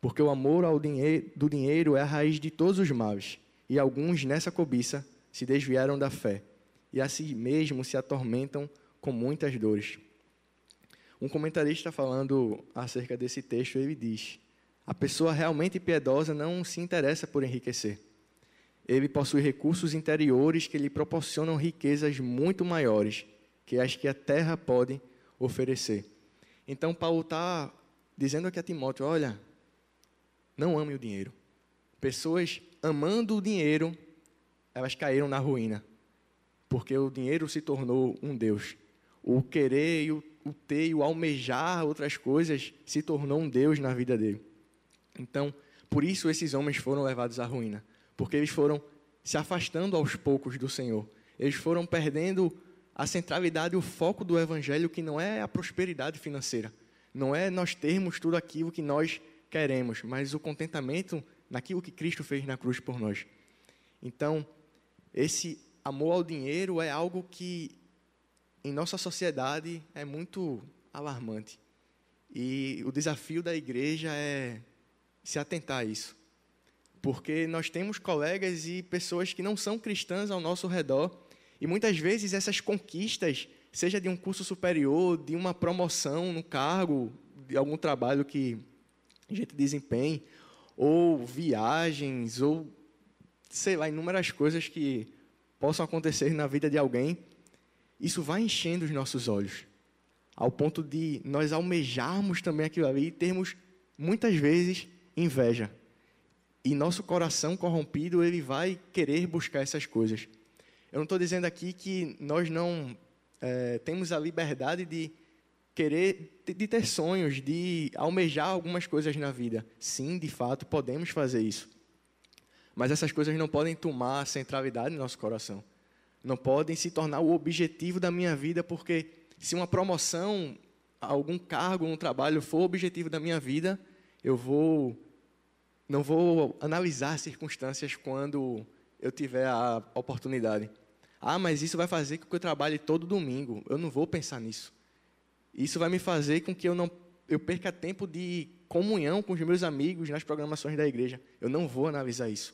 Porque o amor ao do dinheiro é a raiz de todos os males, e alguns nessa cobiça se desviaram da fé, e a si mesmo se atormentam com muitas dores. Um comentarista falando acerca desse texto, ele diz: A pessoa realmente piedosa não se interessa por enriquecer ele possui recursos interiores que lhe proporcionam riquezas muito maiores que as que a terra pode oferecer. Então, Paulo está dizendo aqui a Timóteo: olha, não ame o dinheiro. Pessoas amando o dinheiro, elas caíram na ruína, porque o dinheiro se tornou um Deus. O querer o, o ter e o almejar outras coisas se tornou um Deus na vida dele. Então, por isso esses homens foram levados à ruína porque eles foram se afastando aos poucos do Senhor. Eles foram perdendo a centralidade, o foco do Evangelho, que não é a prosperidade financeira, não é nós termos tudo aquilo que nós queremos, mas o contentamento naquilo que Cristo fez na cruz por nós. Então, esse amor ao dinheiro é algo que em nossa sociedade é muito alarmante. E o desafio da igreja é se atentar a isso porque nós temos colegas e pessoas que não são cristãs ao nosso redor, e muitas vezes essas conquistas seja de um curso superior, de uma promoção no cargo, de algum trabalho que a gente desempenhe, ou viagens, ou sei lá, inúmeras coisas que possam acontecer na vida de alguém, isso vai enchendo os nossos olhos, ao ponto de nós almejarmos também aquilo ali e termos, muitas vezes, inveja. E nosso coração corrompido, ele vai querer buscar essas coisas. Eu não estou dizendo aqui que nós não é, temos a liberdade de querer, de ter sonhos, de almejar algumas coisas na vida. Sim, de fato, podemos fazer isso. Mas essas coisas não podem tomar centralidade no nosso coração. Não podem se tornar o objetivo da minha vida, porque se uma promoção, algum cargo um trabalho for o objetivo da minha vida, eu vou não vou analisar circunstâncias quando eu tiver a oportunidade. Ah, mas isso vai fazer com que eu trabalhe todo domingo. Eu não vou pensar nisso. Isso vai me fazer com que eu não eu perca tempo de comunhão com os meus amigos nas programações da igreja. Eu não vou analisar isso.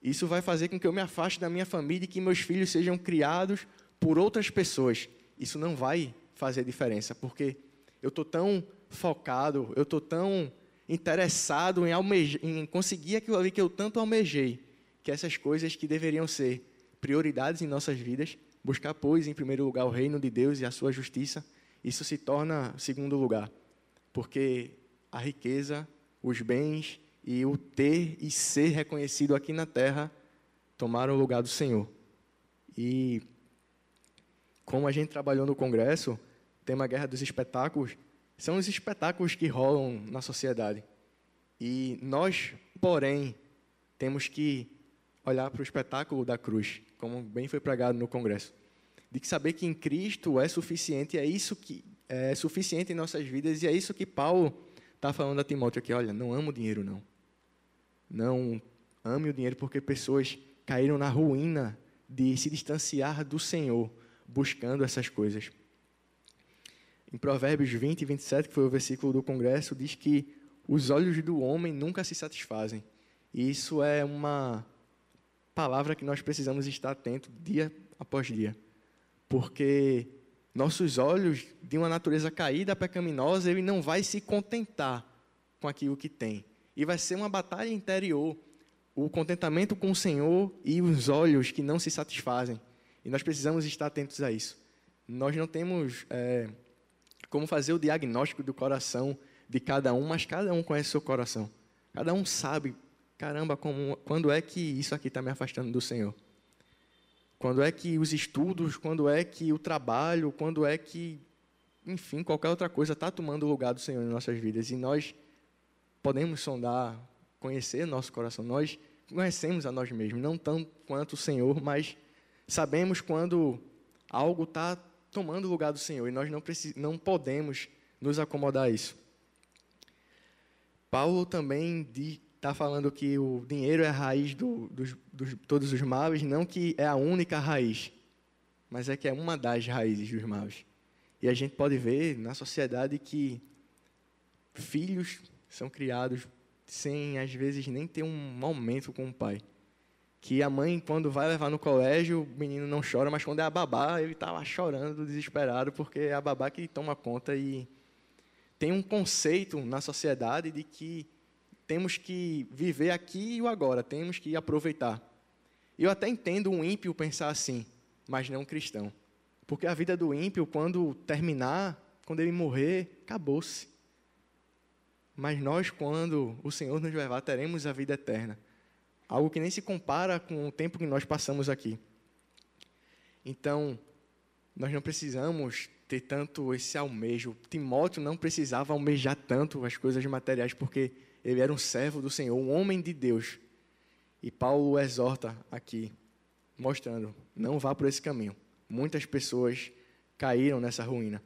Isso vai fazer com que eu me afaste da minha família e que meus filhos sejam criados por outras pessoas. Isso não vai fazer diferença, porque eu estou tão focado, eu estou tão interessado em, almejar, em conseguir aquilo ali que eu tanto almejei, que essas coisas que deveriam ser prioridades em nossas vidas, buscar, pois, em primeiro lugar o reino de Deus e a sua justiça, isso se torna segundo lugar, porque a riqueza, os bens e o ter e ser reconhecido aqui na terra tomaram o lugar do Senhor. E como a gente trabalhou no congresso, tema Guerra dos Espetáculos, são os espetáculos que rolam na sociedade. E nós, porém, temos que olhar para o espetáculo da cruz, como bem foi pregado no congresso, de saber que em Cristo é suficiente, é isso que é suficiente em nossas vidas e é isso que Paulo está falando a Timóteo aqui. Olha, não amo o dinheiro não. Não ame o dinheiro porque pessoas caíram na ruína de se distanciar do Senhor, buscando essas coisas. Em Provérbios 20 e 27, que foi o versículo do Congresso, diz que os olhos do homem nunca se satisfazem. E isso é uma palavra que nós precisamos estar atento dia após dia. Porque nossos olhos, de uma natureza caída, pecaminosa, ele não vai se contentar com aquilo que tem e vai ser uma batalha interior. O contentamento com o Senhor e os olhos que não se satisfazem. E nós precisamos estar atentos a isso. Nós não temos é, como fazer o diagnóstico do coração de cada um, mas cada um conhece o seu coração. Cada um sabe, caramba, como, quando é que isso aqui está me afastando do Senhor? Quando é que os estudos, quando é que o trabalho, quando é que, enfim, qualquer outra coisa está tomando o lugar do Senhor em nossas vidas. E nós podemos sondar, conhecer nosso coração. Nós conhecemos a nós mesmos, não tanto quanto o Senhor, mas sabemos quando algo está tomando o lugar do Senhor e nós não, não podemos nos acomodar a isso. Paulo também está falando que o dinheiro é a raiz do, dos, dos, todos os males, não que é a única raiz, mas é que é uma das raízes dos males. E a gente pode ver na sociedade que filhos são criados sem, às vezes, nem ter um momento com o pai. Que a mãe, quando vai levar no colégio, o menino não chora, mas quando é a babá, ele está lá chorando, desesperado, porque é a babá que toma conta. E tem um conceito na sociedade de que temos que viver aqui e o agora, temos que aproveitar. Eu até entendo um ímpio pensar assim, mas não um cristão. Porque a vida do ímpio, quando terminar, quando ele morrer, acabou-se. Mas nós, quando o Senhor nos levar, teremos a vida eterna. Algo que nem se compara com o tempo que nós passamos aqui. Então, nós não precisamos ter tanto esse almejo. Timóteo não precisava almejar tanto as coisas materiais, porque ele era um servo do Senhor, um homem de Deus. E Paulo exorta aqui, mostrando: não vá por esse caminho. Muitas pessoas caíram nessa ruína.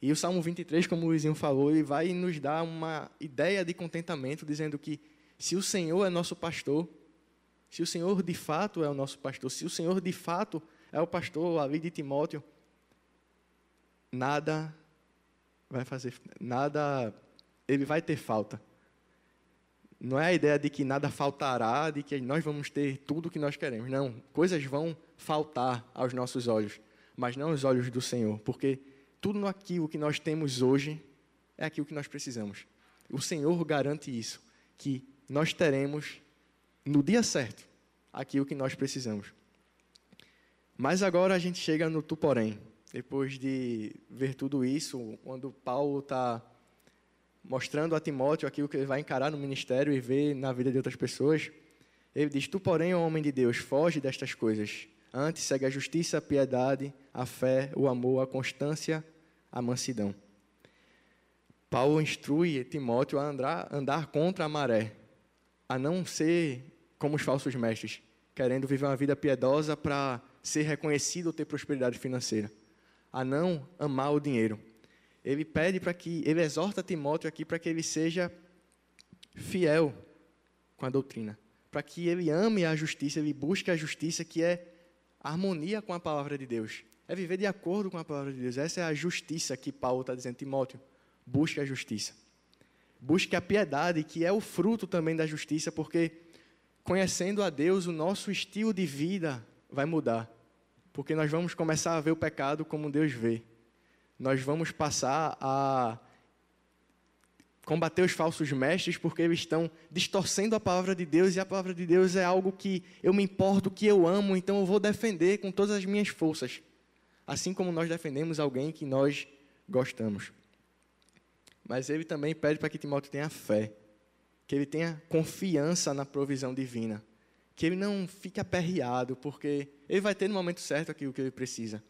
E o Salmo 23, como o Luizinho falou, ele vai nos dar uma ideia de contentamento, dizendo que se o Senhor é nosso pastor, se o Senhor de fato é o nosso pastor, se o Senhor de fato é o pastor ali de Timóteo, nada vai fazer, nada, ele vai ter falta. Não é a ideia de que nada faltará, de que nós vamos ter tudo o que nós queremos. Não, coisas vão faltar aos nossos olhos mas não aos olhos do Senhor, porque tudo aquilo que nós temos hoje é aquilo que nós precisamos. O Senhor garante isso, que nós teremos no dia certo aquilo que nós precisamos. Mas agora a gente chega no tu porém, depois de ver tudo isso, quando Paulo está mostrando a Timóteo aquilo que ele vai encarar no ministério e ver na vida de outras pessoas, ele diz: Tu, porém, homem de Deus, foge destas coisas. Antes segue a justiça, a piedade, a fé, o amor, a constância, a mansidão. Paulo instrui Timóteo a andar, andar contra a maré, a não ser como os falsos mestres, querendo viver uma vida piedosa para ser reconhecido ou ter prosperidade financeira, a não amar o dinheiro. Ele pede para que, ele exorta Timóteo aqui para que ele seja fiel com a doutrina, para que ele ame a justiça, ele busque a justiça que é harmonia com a palavra de Deus. É viver de acordo com a palavra de Deus. Essa é a justiça que Paulo está dizendo, Timóteo. Busque a justiça. Busque a piedade, que é o fruto também da justiça, porque conhecendo a Deus, o nosso estilo de vida vai mudar. Porque nós vamos começar a ver o pecado como Deus vê. Nós vamos passar a combater os falsos mestres porque eles estão distorcendo a palavra de Deus e a palavra de Deus é algo que eu me importo, que eu amo, então eu vou defender com todas as minhas forças. Assim como nós defendemos alguém que nós gostamos. Mas ele também pede para que Timóteo tenha fé, que ele tenha confiança na provisão divina, que ele não fique aperreado, porque ele vai ter no momento certo aquilo que ele precisa.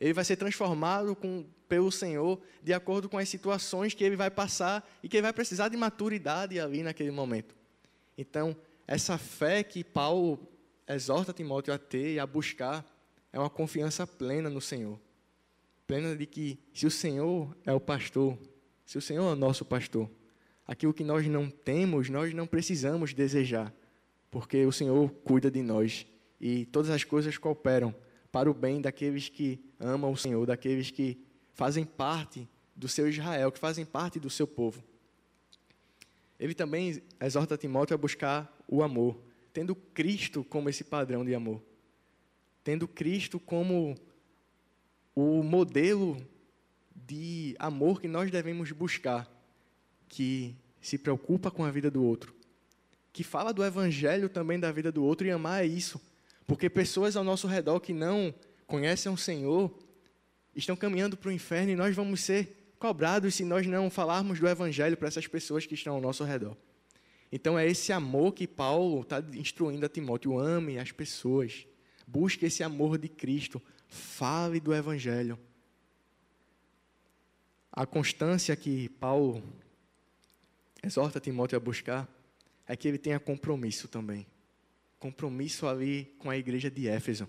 Ele vai ser transformado com, pelo Senhor de acordo com as situações que ele vai passar e que ele vai precisar de maturidade ali naquele momento. Então, essa fé que Paulo exorta Timóteo a ter e a buscar é uma confiança plena no Senhor. Plena de que se o Senhor é o pastor, se o Senhor é o nosso pastor, aquilo que nós não temos, nós não precisamos desejar, porque o Senhor cuida de nós e todas as coisas cooperam para o bem daqueles que amam o Senhor, daqueles que fazem parte do seu Israel, que fazem parte do seu povo. Ele também exorta Timóteo a buscar o amor, tendo Cristo como esse padrão de amor, tendo Cristo como o modelo de amor que nós devemos buscar, que se preocupa com a vida do outro, que fala do evangelho também da vida do outro e amar é isso, porque pessoas ao nosso redor que não conhecem o Senhor estão caminhando para o inferno e nós vamos ser cobrados se nós não falarmos do Evangelho para essas pessoas que estão ao nosso redor. Então é esse amor que Paulo está instruindo a Timóteo: ame as pessoas, busque esse amor de Cristo, fale do Evangelho. A constância que Paulo exorta Timóteo a buscar é que ele tenha compromisso também compromisso ali com a igreja de Éfeso,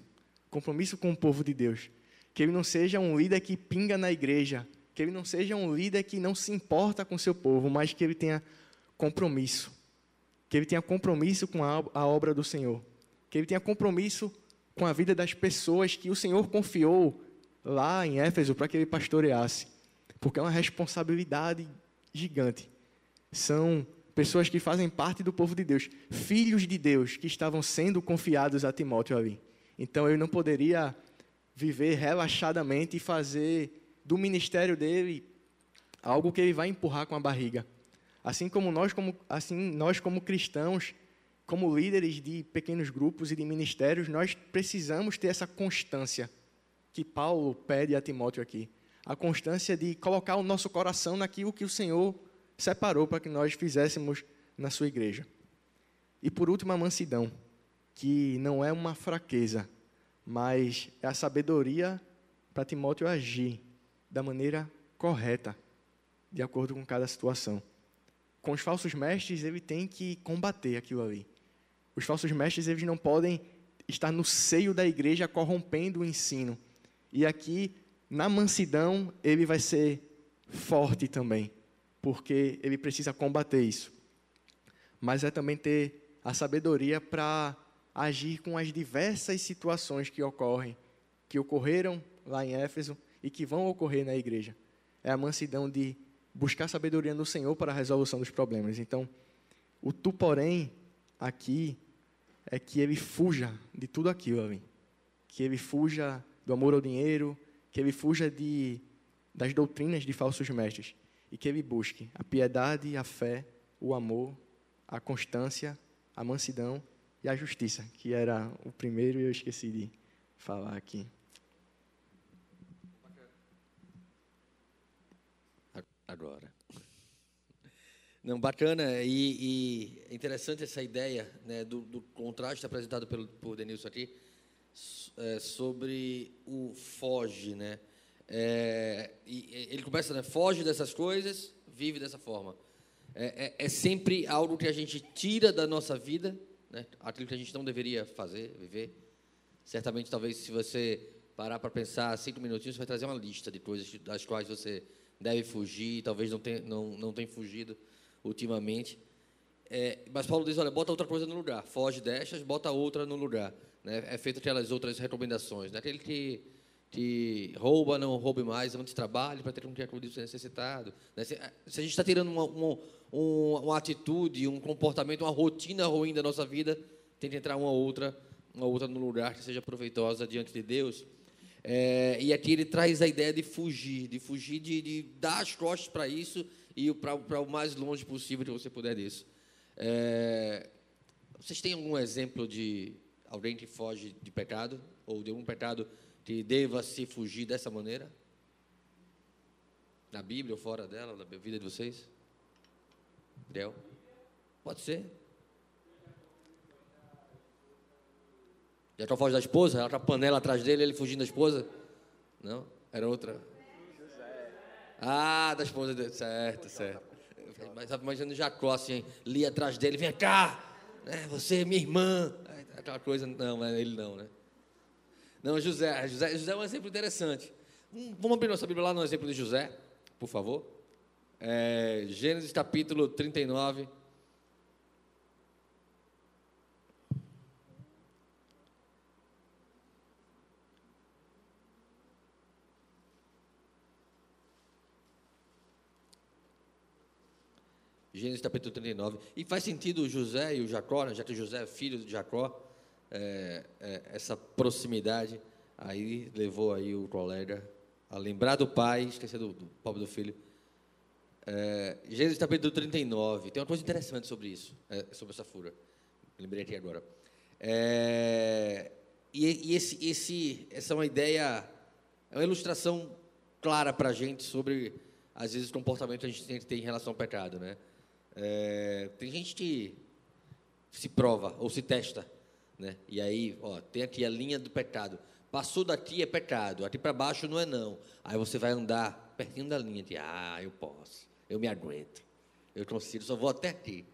compromisso com o povo de Deus. Que ele não seja um líder que pinga na igreja, que ele não seja um líder que não se importa com seu povo, mas que ele tenha compromisso. Que ele tenha compromisso com a, obra do Senhor. Que ele tenha compromisso com a vida das pessoas que o Senhor confiou lá em Éfeso para que ele pastoreasse. Porque é uma responsabilidade gigante. São pessoas que fazem parte do povo de Deus, filhos de Deus que estavam sendo confiados a Timóteo ali. Então ele não poderia viver relaxadamente e fazer do ministério dele algo que ele vai empurrar com a barriga. Assim como nós como assim nós como cristãos, como líderes de pequenos grupos e de ministérios, nós precisamos ter essa constância que Paulo pede a Timóteo aqui. A constância de colocar o nosso coração naquilo que o Senhor separou para que nós fizéssemos na sua igreja. E por último, a mansidão, que não é uma fraqueza, mas é a sabedoria para Timóteo agir da maneira correta, de acordo com cada situação. Com os falsos mestres, ele tem que combater aquilo ali. Os falsos mestres, eles não podem estar no seio da igreja corrompendo o ensino. E aqui, na mansidão, ele vai ser forte também porque ele precisa combater isso. Mas é também ter a sabedoria para agir com as diversas situações que ocorrem, que ocorreram lá em Éfeso e que vão ocorrer na igreja. É a mansidão de buscar sabedoria no Senhor para a resolução dos problemas. Então, o tu, porém, aqui é que ele fuja de tudo aquilo ali. Que ele fuja do amor ao dinheiro, que ele fuja de, das doutrinas de falsos mestres e que ele busque a piedade, a fé, o amor, a constância, a mansidão e a justiça, que era o primeiro e eu esqueci de falar aqui. Agora. Não, bacana e, e é interessante essa ideia né, do, do, contraste apresentado pelo, por Denilson aqui é, sobre o foge, né? É, ele começa, né, foge dessas coisas, vive dessa forma. É, é, é, sempre algo que a gente tira da nossa vida, né, aquilo que a gente não deveria fazer, viver. Certamente, talvez, se você parar para pensar cinco minutinhos, você vai trazer uma lista de coisas das quais você deve fugir, talvez não tenha, não, não tenha fugido ultimamente. É, mas Paulo diz, olha, bota outra coisa no lugar. Foge destas, bota outra no lugar. Né? É feito aquelas outras recomendações. Né? Aquele que, que rouba, não roube mais, antes trabalhe para ter um que acudir ser necessitado. Né? Se, a gente está tirando uma, uma, uma, atitude, um comportamento, uma rotina ruim da nossa vida, tem que entrar uma outra, uma outra no lugar que seja proveitosa diante de Deus. É, e aqui ele traz a ideia de fugir, de fugir, de, de dar as costas para isso e para o mais longe possível que você puder disso. É, vocês têm algum exemplo de alguém que foge de pecado? Ou de algum pecado que deva se fugir dessa maneira? Na Bíblia ou fora dela, na vida de vocês? Del? Pode ser. Já está foge da esposa? Ela a panela atrás dele, ele fugindo da esposa? Não? Era outra. Ah, da esposa dele. Certo, certo. Mas imaginando Jacó assim, li atrás dele, vem cá, né, você é minha irmã. Aquela coisa, não, ele não, né? Não, José, José, José é um exemplo interessante. Hum, vamos abrir nossa Bíblia lá no exemplo de José, por favor. É, Gênesis capítulo 39. Gênesis capítulo 39. E faz sentido José e o Jacó, né? já que José é filho de Jacó, é, é, essa proximidade aí levou aí o colega a lembrar do pai, esquecer do, do pobre do filho. É, Gênesis capítulo 39. Tem uma coisa interessante sobre isso, é, sobre essa fura. Lembrei aqui agora. É, e, e esse, esse, essa é uma ideia, é uma ilustração clara para a gente sobre, às vezes, o comportamento que a gente tem em relação ao pecado, né? É, tem gente que se prova ou se testa, né? E aí, ó, tem aqui a linha do pecado. Passou daqui é pecado, aqui para baixo não é não. Aí você vai andar pertinho da linha de, ah, eu posso, eu me aguento, eu consigo, só vou até aqui.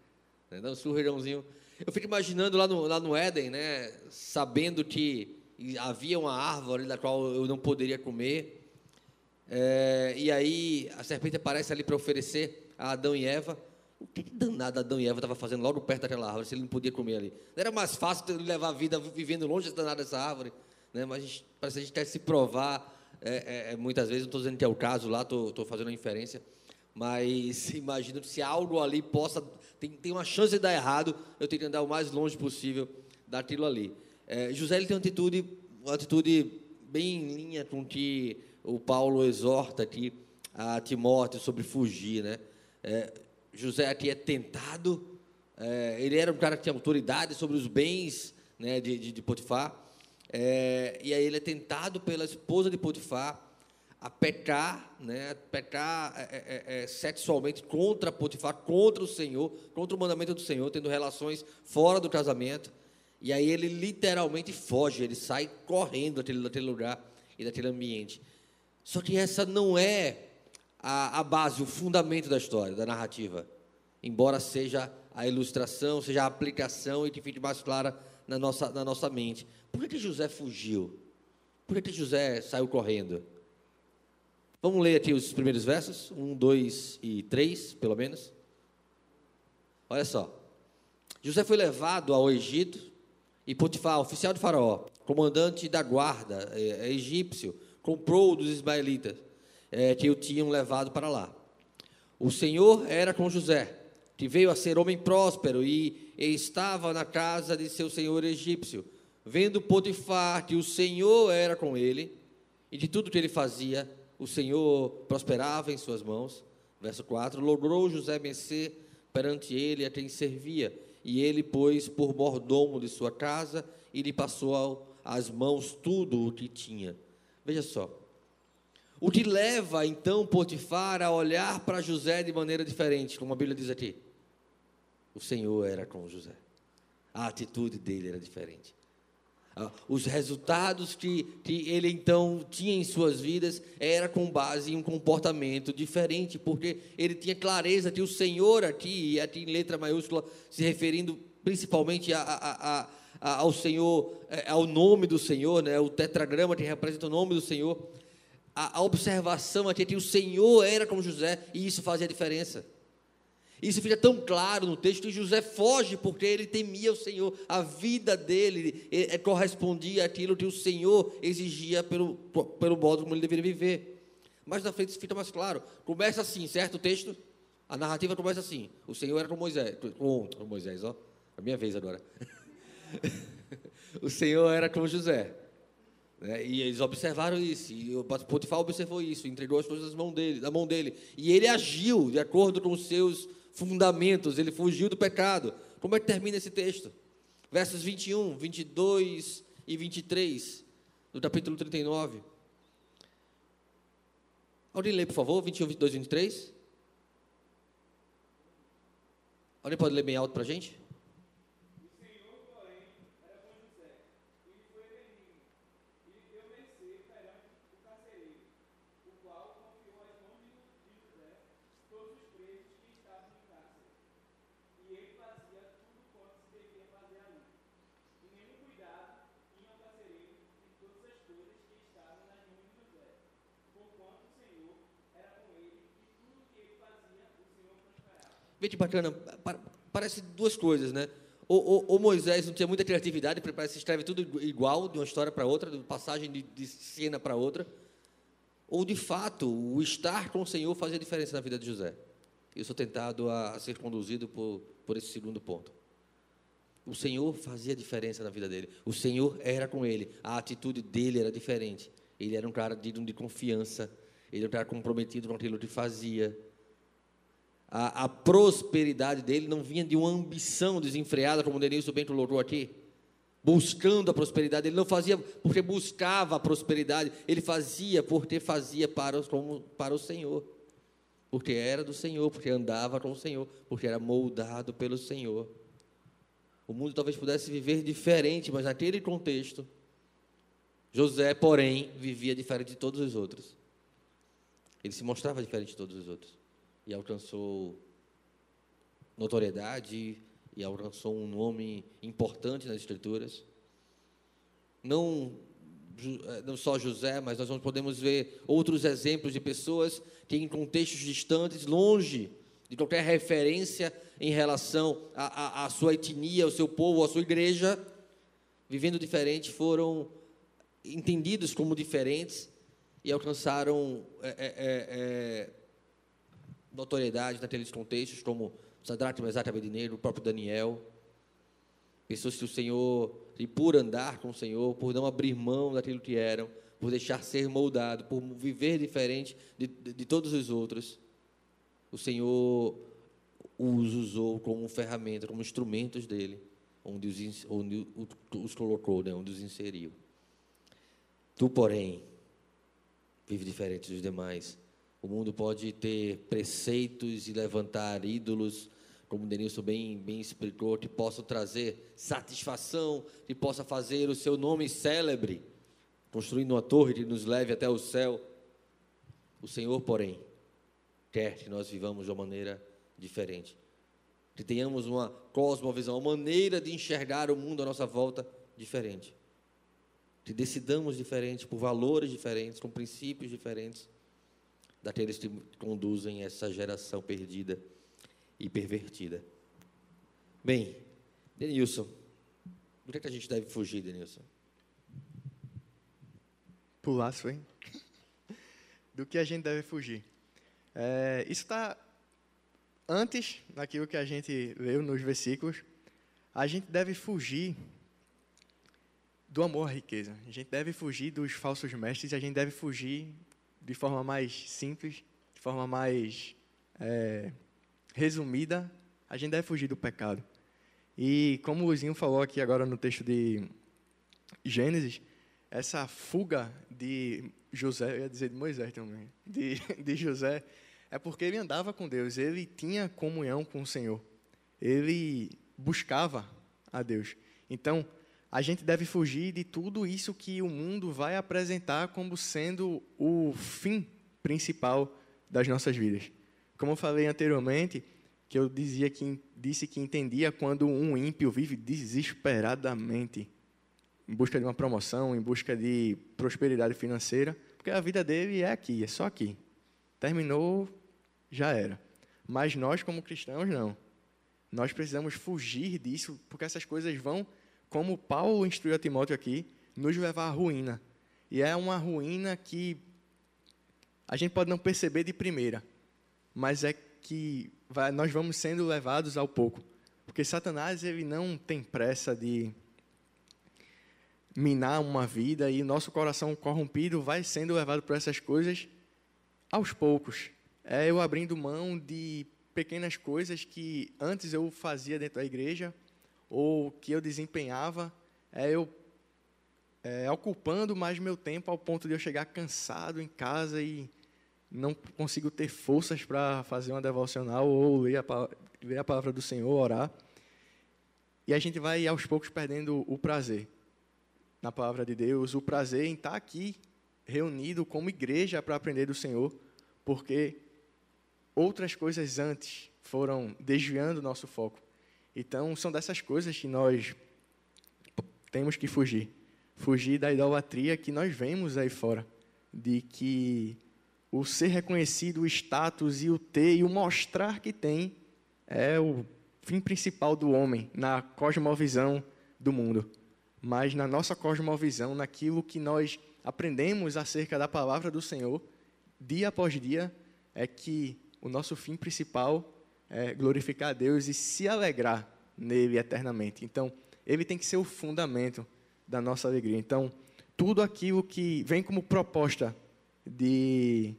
Né? Dá um surreirãozinho. Eu fico imaginando lá no, lá no Éden, né? Sabendo que havia uma árvore da qual eu não poderia comer. É, e aí a serpente aparece ali para oferecer a Adão e Eva o que danado Adão e Eva estavam fazendo logo perto daquela árvore, se ele não podia comer ali? Não era mais fácil levar a vida vivendo longe danada dessa árvore? Né? Mas a gente, parece que a gente quer se provar, é, é, é muitas vezes, não estou dizendo que é o caso lá, estou fazendo uma inferência, mas imagino que se algo ali possa, tem, tem uma chance de dar errado, eu tenho que andar o mais longe possível daquilo ali. É, José ele tem uma atitude, uma atitude bem em linha com que o Paulo exorta aqui a Timóteo sobre fugir, né? É, José aqui é tentado. É, ele era um cara que tinha autoridade sobre os bens né, de, de, de Potifar. É, e aí ele é tentado pela esposa de Potifar a pecar, né, a pecar é, é, é, é, sexualmente contra Potifar, contra o Senhor, contra o mandamento do Senhor, tendo relações fora do casamento. E aí ele literalmente foge, ele sai correndo daquele, daquele lugar e daquele ambiente. Só que essa não é a, a base, o fundamento da história, da narrativa. Embora seja a ilustração, seja a aplicação e que fique mais clara na nossa, na nossa mente. Por que, que José fugiu? Por que, que José saiu correndo? Vamos ler aqui os primeiros versos, um, dois e três, pelo menos. Olha só. José foi levado ao Egito e Potifar, oficial de Faraó, comandante da guarda é, é egípcio, comprou dos ismaelitas é, que o tinham levado para lá. O Senhor era com José, que veio a ser homem próspero e, estava na casa de seu senhor egípcio. Vendo Potifar que o Senhor era com ele, e de tudo que ele fazia, o Senhor prosperava em suas mãos. Verso 4: Logrou José vencer perante ele a quem servia, e ele pôs por mordomo de sua casa e lhe passou às mãos tudo o que tinha. Veja só. O que leva então Potifar a olhar para José de maneira diferente, como a Bíblia diz aqui? O Senhor era com José. A atitude dele era diferente. Ah, os resultados que, que ele então tinha em suas vidas era com base em um comportamento diferente, porque ele tinha clareza que o Senhor aqui, e aqui em letra maiúscula, se referindo principalmente a, a, a, ao Senhor, é, ao nome do Senhor, né, o tetragrama que representa o nome do Senhor, a, observação aqui é que o Senhor era como José, e isso fazia diferença. Isso fica tão claro no texto que José foge porque ele temia o Senhor. A vida dele é, correspondia àquilo que o Senhor exigia pelo, pelo modo como ele deveria viver. Mas na frente isso fica mais claro. Começa assim, certo o texto? A narrativa começa assim. O Senhor era com Moisés. Com, com Moisés, ó. A minha vez agora. o Senhor era com José. Né? E eles observaram isso, e o Potifar observou isso, entregou as coisas mão dele, na mão dele. E ele agiu de acordo com os seus fundamentos, ele fugiu do pecado. Como é que termina esse texto? Versos 21, 22 e 23, do capítulo 39. Alguém lê, por favor, 21, 22 e 23? Alguém pode ler bem alto para a gente? Vê que bacana, parece duas coisas, né? O, Moisés não tinha muita criatividade, parece que escreve tudo igual, de uma história para outra, de passagem de, de cena para outra. Ou, de fato, o estar com o Senhor fazia diferença na vida de José. Eu sou tentado a ser conduzido por, por esse segundo ponto. O Senhor fazia diferença na vida dele. O Senhor era com ele. A atitude dele era diferente. Ele era um cara digno de confiança. Ele era um cara comprometido com aquilo que fazia a, a, prosperidade dele não vinha de uma ambição desenfreada, como o Denilson bem colocou aqui, buscando a prosperidade. Ele não fazia porque buscava a prosperidade, ele fazia porque fazia para, como, para o Senhor. Porque era do Senhor, porque andava com o Senhor, porque era moldado pelo Senhor. O mundo talvez pudesse viver diferente, mas naquele contexto, José, porém, vivia diferente de todos os outros. Ele se mostrava diferente de todos os outros e alcançou notoriedade e alcançou um nome importante nas Escrituras. Não, eh, não só José, mas nós podemos ver outros exemplos de pessoas que, em contextos distantes, longe de qualquer referência em relação à, sua etnia, ao seu povo, à sua igreja, vivendo diferente, foram entendidos como diferentes e alcançaram é, é, notoriedade naqueles contextos, como Sadraque, Mesaque, Abednego, o próprio Daniel. Pessoas que o Senhor, e por andar com o Senhor, por não abrir mão daquilo que eram, por deixar ser moldado, por viver diferente de, de, de todos os outros, o Senhor os usou como ferramenta, como instrumentos dele, onde os, onde os colocou, né, onde os inseriu. Tu, porém, vive diferente dos demais o mundo pode ter preceitos e levantar ídolos, como o Denilson bem, bem explicou, que possam trazer satisfação, que possa fazer o seu nome célebre, construindo uma torre que nos leve até o céu. O Senhor, porém, quer que nós vivamos de uma maneira diferente, que tenhamos uma cosmovisão, uma maneira de enxergar o mundo à nossa volta diferente, que decidamos diferente, por valores diferentes, com princípios diferentes daqueles que conduzem essa geração perdida e pervertida. Bem, Denilson, do que, é que a gente deve fugir, Denilson? Pulaço, hein? Do que a gente deve fugir. É, isso está antes daquilo que a gente leu nos versículos. A gente deve fugir do amor à riqueza. A gente deve fugir dos falsos mestres a gente deve fugir de forma mais simples, de forma mais é, resumida. A gente deve fugir do pecado. E como o Luizinho falou aqui agora no texto de Gênesis, essa fuga de José, eu ia dizer de Moisés também, de, de José, é porque ele andava com Deus, ele tinha comunhão com o Senhor, ele buscava a Deus. Então, a gente deve fugir de tudo isso que o mundo vai apresentar como sendo o fim principal das nossas vidas. Como eu falei anteriormente, que eu dizia que disse que entendia quando um ímpio vive desesperadamente em busca de uma promoção, em busca de prosperidade financeira, porque a vida dele é aqui, é só aqui. Terminou, já era. Mas nós, como cristãos, não. Nós precisamos fugir disso, porque essas coisas vão, como Paulo instruiu a Timóteo aqui, nos levar à ruína. E é uma ruína que a gente pode não perceber de primeira, mas é que vai, nós vamos sendo levados ao pouco. Porque Satanás ele não tem pressa de minar uma vida e nosso coração corrompido vai sendo levado por essas coisas aos poucos. É eu abrindo mão de pequenas coisas que antes eu fazia dentro da igreja ou que eu desempenhava, é eu é, ocupando mais meu tempo ao ponto de eu chegar cansado em casa e não consigo ter forças para fazer uma devocional ou ler a, ler a palavra do Senhor, orar. E a gente vai aos poucos perdendo o prazer na palavra de Deus, o prazer em estar aqui reunido como igreja para aprender do Senhor, porque outras coisas antes foram desviando nosso foco. Então, são dessas coisas que nós temos que fugir. Fugir da idolatria que nós vemos aí fora, de que o ser reconhecido, o status e o ter e o mostrar que tem é o fim principal do homem na cosmovisão do mundo mas na nossa cosmovisão, naquilo que nós aprendemos acerca da palavra do Senhor, dia após dia, é que o nosso fim principal é glorificar a Deus e se alegrar nele eternamente. Então, ele tem que ser o fundamento da nossa alegria. Então, tudo aquilo que vem como proposta de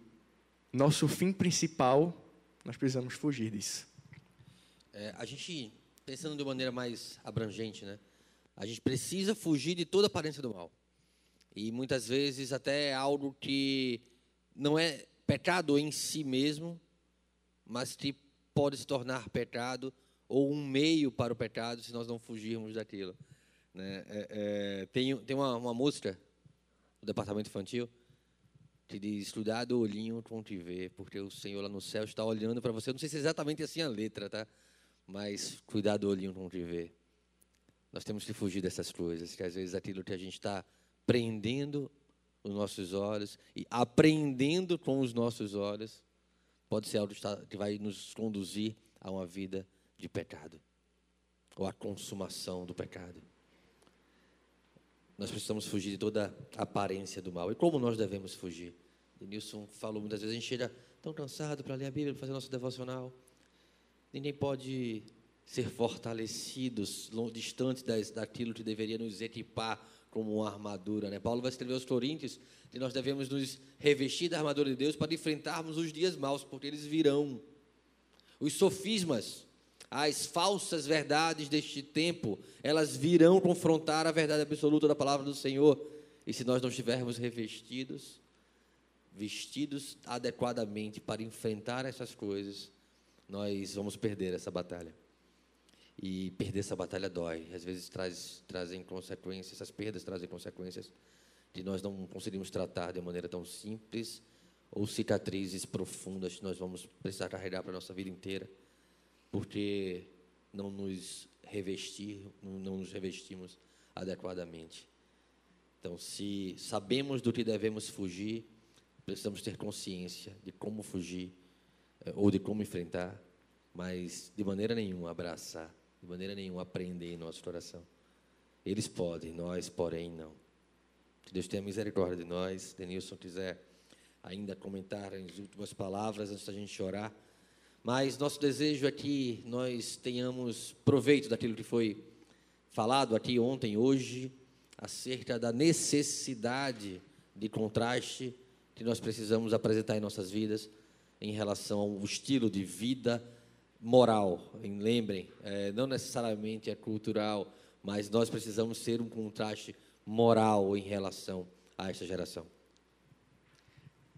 nosso fim principal, nós precisamos fugir disso. É, a gente, pensando de maneira mais abrangente, né? A gente precisa fugir de toda aparência do mal. E muitas vezes até é algo que não é pecado em si mesmo, mas que pode se tornar pecado ou um meio para o pecado se nós não fugirmos daquilo. Né? É, é, tem tem uma, uma música do departamento infantil que diz: Cuidado o olhinho com te ver, porque o Senhor lá no céu está olhando para você. não sei se é exatamente assim a letra, tá? Mas cuidado o olhinho com te ver. Nós temos que fugir dessas coisas, que às vezes aquilo que a gente está prendendo os nossos olhos e aprendendo com os nossos olhos pode ser algo que vai nos conduzir a uma vida de pecado ou a consumação do pecado. Nós precisamos fugir de toda aparência do mal. E como nós devemos fugir? Denilson falou muitas vezes, a gente chega tão cansado para ler a Bíblia, para fazer nosso devocional. Ninguém pode ser fortalecidos, distantes das, daquilo que deveria nos equipar como uma armadura. Né? Paulo vai escrever aos Coríntios que nós devemos nos revestir da armadura de Deus para enfrentarmos os dias maus, porque eles virão. Os sofismas, as falsas verdades deste tempo, elas virão confrontar a verdade absoluta da palavra do Senhor. E se nós não estivermos revestidos, vestidos adequadamente para enfrentar essas coisas, nós vamos perder essa batalha. E perder essa batalha dói. Às vezes traz, trazem consequências, essas perdas trazem consequências de nós não conseguimos tratar de maneira tão simples ou cicatrizes profundas que nós vamos precisar carregar para a nossa vida inteira, porque não nos revestir, não nos revestimos adequadamente. Então, se sabemos do que devemos fugir, precisamos ter consciência de como fugir eh, ou de como enfrentar, mas de maneira nenhuma abraçar de maneira nenhuma aprender em nosso coração. Eles podem, nós, porém, não. Que Deus tenha misericórdia de nós. Denilson quiser ainda comentar as últimas palavras antes da gente orar. Mas nosso desejo é que nós tenhamos proveito daquilo que foi falado aqui ontem, hoje, acerca da necessidade de contraste que nós precisamos apresentar em nossas vidas em relação ao estilo de vida moral. lembrem, é, não necessariamente é cultural, mas nós precisamos ser um contraste moral em relação a esta geração.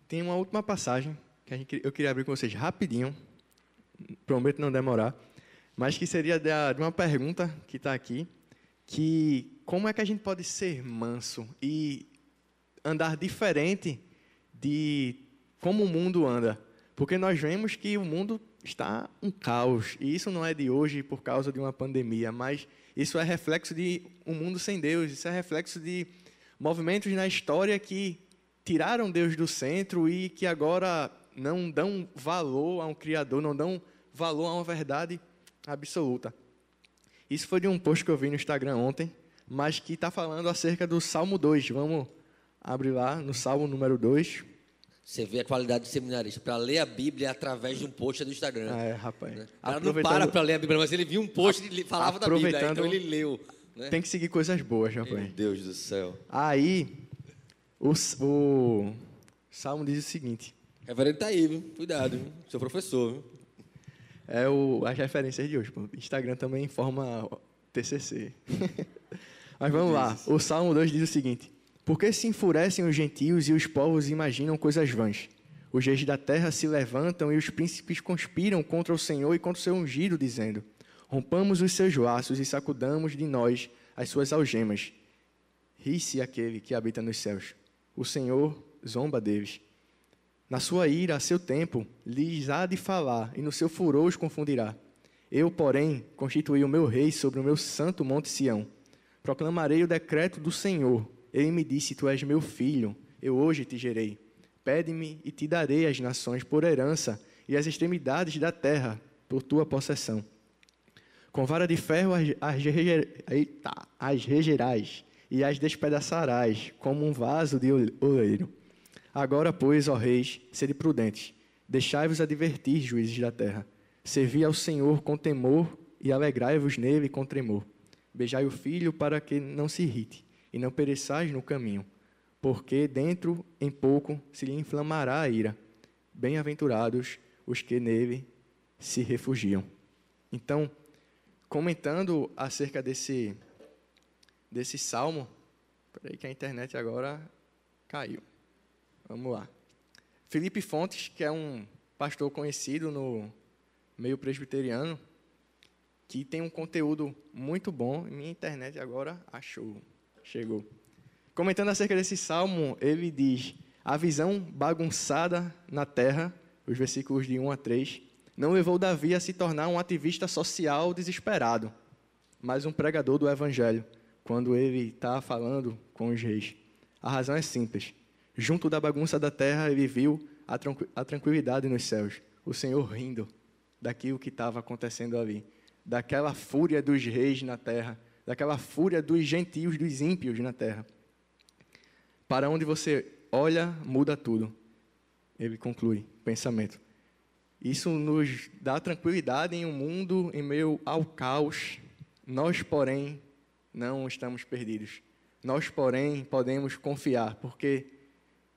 Tem uma última passagem que gente, eu queria abrir com vocês rapidinho, prometo não demorar, mas que seria de uma pergunta que está aqui, que como é que a gente pode ser manso e andar diferente de como o mundo anda? Porque nós vemos que o mundo está um caos, e isso não é de hoje por causa de uma pandemia, mas isso é reflexo de um mundo sem Deus, isso é reflexo de movimentos na história que tiraram Deus do centro e que agora não dão valor a um Criador, não dão valor a uma verdade absoluta. Isso foi de um post que eu vi no Instagram ontem, mas que está falando acerca do Salmo 2. Vamos abrir lá no Salmo número 2. Você vê a qualidade do seminarista para ler a Bíblia através de um post do Instagram. É, rapaz. Né? Ela não para para ler a Bíblia, mas ele viu um post e falava da Bíblia, então ele leu. Né? Tem que seguir coisas boas, rapaz. Meu Deus do céu. Aí, o, o Salmo diz o seguinte. Reverendo está aí, viu? Cuidado, viu? seu professor. Viu? É o, as referências de hoje. Pô. Instagram também informa TCC. mas vamos lá. O Salmo 2 diz o seguinte. Porque se enfurecem os gentios e os povos imaginam coisas vãs? Os reis da terra se levantam e os príncipes conspiram contra o Senhor e contra o seu ungido, dizendo: Rompamos os seus laços e sacudamos de nós as suas algemas. Ri-se aquele que habita nos céus. O Senhor zomba deles. Na sua ira, a seu tempo, lhes há de falar, e no seu furor os confundirá. Eu, porém, constituí o meu rei sobre o meu santo monte Sião. Proclamarei o decreto do Senhor ele me disse: Tu és meu filho, eu hoje te gerei. Pede-me e te darei as nações por herança e as extremidades da terra por tua possessão. Com vara de ferro as, regerás e as despedaçarás como um vaso de oleiro. Agora, pois, ó reis, sede prudentes, deixai-vos advertir, juízes da terra. Servi ao Senhor com temor e alegrai-vos nele com tremor. Beijai o filho para que não se irrite e não pereçais no caminho, porque dentro em pouco se lhe inflamará a ira. Bem-aventurados os que nele se refugiam. Então, comentando acerca desse desse salmo, peraí que a internet agora caiu. Vamos lá. Felipe Fontes, que é um pastor conhecido no meio presbiteriano, que tem um conteúdo muito bom, minha internet agora achou. Chegou. Comentando acerca desse salmo, ele diz: A visão bagunçada na terra, os versículos de 1 a 3, não levou Davi a se tornar um ativista social desesperado, mas um pregador do evangelho, quando ele está falando com os reis. A razão é simples. Junto da bagunça da terra, ele viu a, tranquilidade nos céus, o Senhor rindo daquilo que estava acontecendo ali, daquela fúria dos reis na terra, daquela fúria dos gentios, dos ímpios na terra. Para onde você olha, muda tudo. Ele conclui, pensamento. Isso nos dá tranquilidade em um mundo em meio ao caos. Nós, porém, não estamos perdidos. Nós, porém, podemos confiar, porque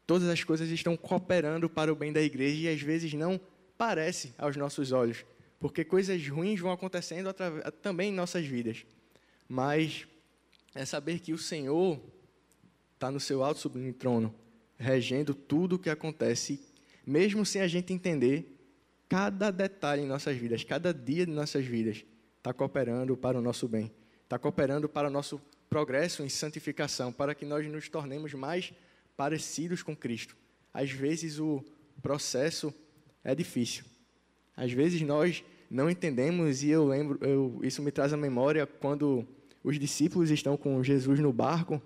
todas as coisas estão cooperando para o bem da igreja e às vezes não parece aos nossos olhos, porque coisas ruins vão acontecendo também em nossas vidas mas é saber que o Senhor está no seu alto sublime trono, regendo tudo o que acontece, mesmo sem a gente entender cada detalhe em nossas vidas, cada dia de nossas vidas, está cooperando para o nosso bem, está cooperando para o nosso progresso em santificação, para que nós nos tornemos mais parecidos com Cristo. Às vezes o processo é difícil. Às vezes nós não entendemos e eu lembro, eu, isso me traz à memória quando os discípulos estão com Jesus no barco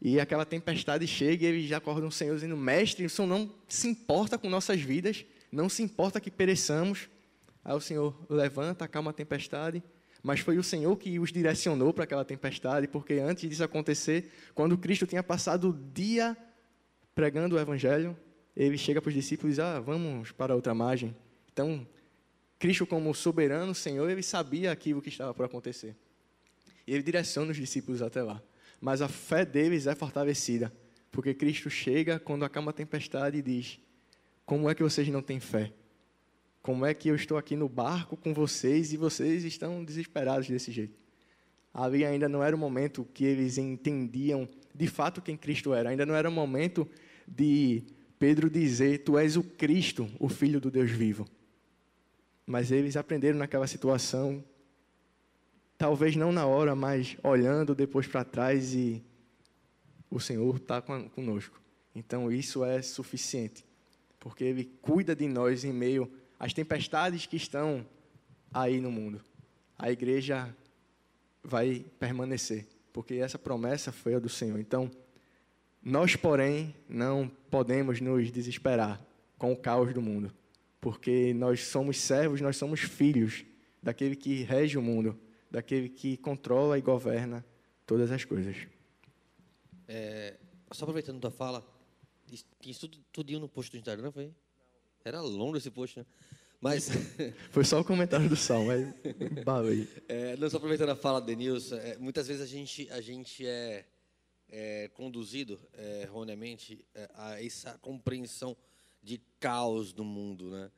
e aquela tempestade chega e eles já acordam o Senhor dizendo: Mestre, o Senhor não se importa com nossas vidas, não se importa que pereçamos. Aí o Senhor levanta, acalma a tempestade, mas foi o Senhor que os direcionou para aquela tempestade, porque antes disso acontecer, quando Cristo tinha passado o dia pregando o Evangelho, ele chega para os discípulos e diz: Ah, vamos para outra margem. Então, Cristo, como soberano Senhor, ele sabia aquilo que estava por acontecer. E ele direciona os discípulos até lá. mas a fé deles é fortalecida, porque Cristo chega quando acalma a tempestade e diz: Como é que vocês não têm fé? Como é que eu estou aqui no barco com vocês e vocês estão desesperados desse jeito? Ali ainda não era o momento que eles entendiam de fato quem Cristo era, ainda não era o momento de Pedro dizer: Tu és o Cristo, o Filho do Deus vivo. Mas eles aprenderam naquela situação, talvez não na hora, mas olhando depois para trás e o Senhor está conosco. Então isso é suficiente, porque Ele cuida de nós em meio às tempestades que estão aí no mundo. A igreja vai permanecer, porque essa promessa foi a do Senhor. Então, nós, porém, não podemos nos desesperar com o caos do mundo, porque nós somos servos, nós somos filhos daquele que rege o mundo, daquele que controla e governa todas as coisas. É, só aproveitando tua fala, tinha tudo, tudo no post do Instagram, foi? Era longo esse post, né? Mas... Foi só o comentário do Sal, mas balei. É, não, só aproveitando a fala do Denilson, é, muitas vezes a gente, a gente é, é conduzido é, erroneamente é, a essa compreensão de caos do mundo, né?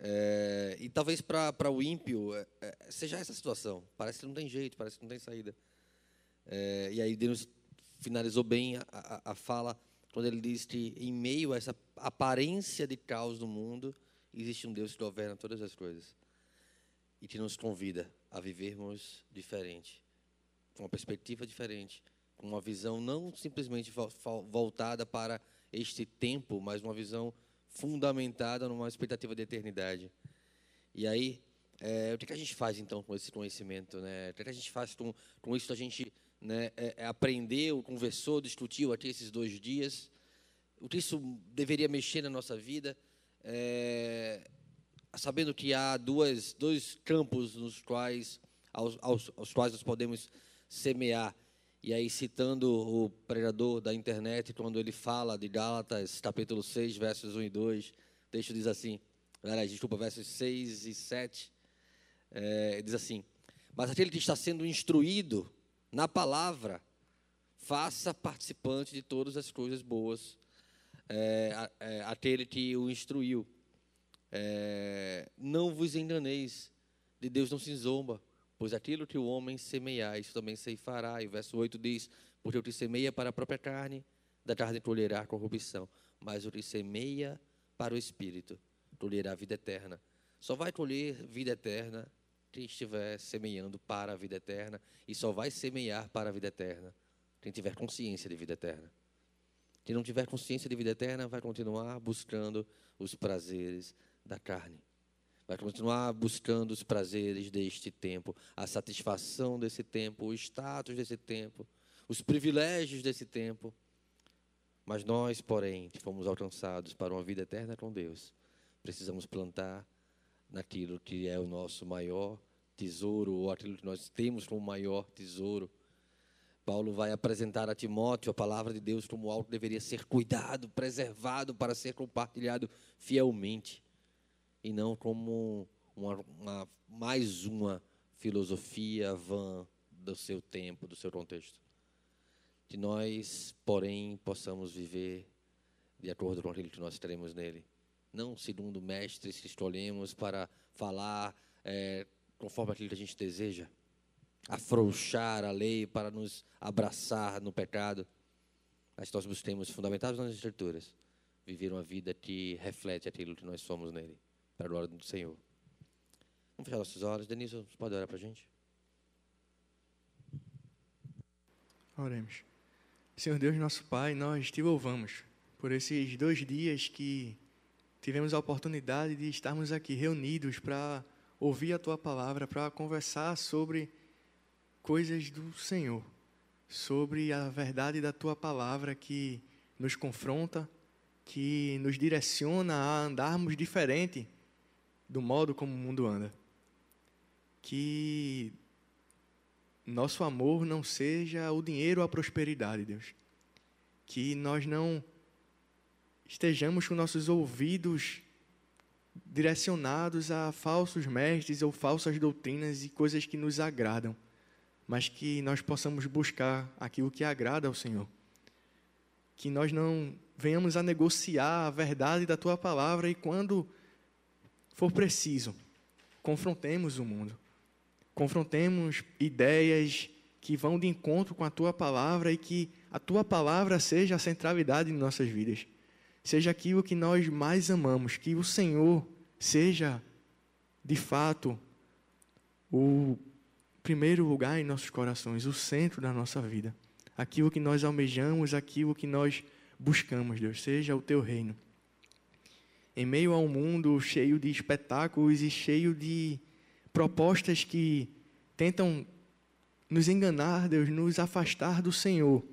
É, e talvez para o ímpio é, é, seja essa situação. Parece que não tem jeito, parece que não tem saída. É, e aí Deus finalizou bem a, a, a, fala quando ele diz que em meio a essa aparência de caos do mundo existe um Deus que governa todas as coisas e que nos convida a vivermos diferente, com uma perspectiva diferente, com uma visão não simplesmente voltada para este tempo, mas uma visão fundamentada numa expectativa de eternidade. E aí, é, o que, a gente faz então com esse conhecimento? Né? O que, a gente faz com, com isso? A gente né, é, é aprendeu, conversou, discutiu aqui esses dois dias. O que isso deveria mexer na nossa vida? É, sabendo que há duas, dois campos nos quais, aos, aos, aos quais nós podemos semear. E aí, citando o pregador da internet, quando ele fala de Gálatas, capítulo 6, versos 1 e 2, o texto diz assim, desculpa, versos 6 e 7, é, diz assim, mas aquele que está sendo instruído na palavra, faça participante de todas as coisas boas, é, é, aquele que o instruiu. É, não vos enganeis, de Deus não se zomba, Pois aquilo que o homem semear, isso também ceifará. E o verso 8 diz: Porque o que semeia para a própria carne, da carne colherá corrupção. Mas o que semeia para o espírito, colherá vida eterna. Só vai colher vida eterna quem estiver semeando para a vida eterna. E só vai semear para a vida eterna quem tiver consciência de vida eterna. Quem não tiver consciência de vida eterna vai continuar buscando os prazeres da carne vai continuar buscando os prazeres deste tempo, a satisfação desse tempo, o status desse tempo, os privilégios desse tempo. Mas nós, porém, que fomos alcançados para uma vida eterna com Deus, precisamos plantar naquilo que é o nosso maior tesouro, ou aquilo que nós temos como maior tesouro. Paulo vai apresentar a Timóteo a palavra de Deus como algo que deveria ser cuidado, preservado para ser compartilhado fielmente e não como uma, uma, mais uma filosofia vã do seu tempo, do seu contexto. Que nós, porém, possamos viver de acordo com aquilo que nós teremos nele. Não segundo mestres que escolhemos para falar é, conforme aquilo que a gente deseja, afrouxar a lei para nos abraçar no pecado. Mas nós busquemos, fundamentados nas Escrituras, viver uma vida que reflete aquilo que nós somos nele para a glória do Senhor. Vamos fechar nossos olhos. Denise, você pode orar para a gente? Oremos. Senhor Deus, nosso Pai, nós te louvamos por esses dois dias que tivemos a oportunidade de estarmos aqui reunidos para ouvir a Tua palavra, para conversar sobre coisas do Senhor, sobre a verdade da Tua palavra que nos confronta, que nos direciona a andarmos diferente do modo como o mundo anda. Que nosso amor não seja o dinheiro ou a prosperidade, Deus. Que nós não estejamos com nossos ouvidos direcionados a falsos mestres ou falsas doutrinas e coisas que nos agradam, mas que nós possamos buscar aquilo que agrada ao Senhor. Que nós não venhamos a negociar a verdade da tua palavra e quando for preciso, confrontemos o mundo. Confrontemos ideias que vão de encontro com a tua palavra e que a tua palavra seja a centralidade em nossas vidas. Seja aquilo que nós mais amamos, que o Senhor seja, de fato, o primeiro lugar em nossos corações, o centro da nossa vida. Aquilo que nós almejamos, aquilo que nós buscamos, Deus, seja o teu reino. Em meio a um mundo cheio de espetáculos e cheio de propostas que tentam nos enganar, Deus, nos afastar do Senhor,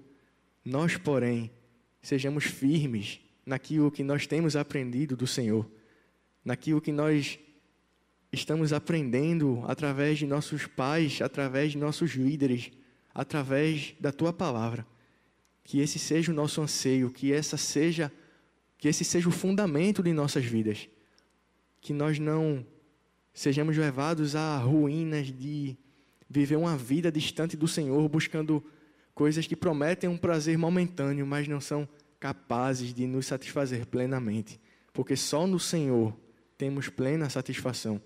nós, porém, sejamos firmes naquilo que nós temos aprendido do Senhor, naquilo que nós estamos aprendendo através de nossos pais, através de nossos líderes, através da tua palavra. Que esse seja o nosso anseio, que essa seja que esse seja o fundamento de nossas vidas. Que nós não sejamos levados a ruínas de viver uma vida distante do Senhor, buscando coisas que prometem um prazer momentâneo, mas não são capazes de nos satisfazer plenamente, porque só no Senhor temos plena satisfação.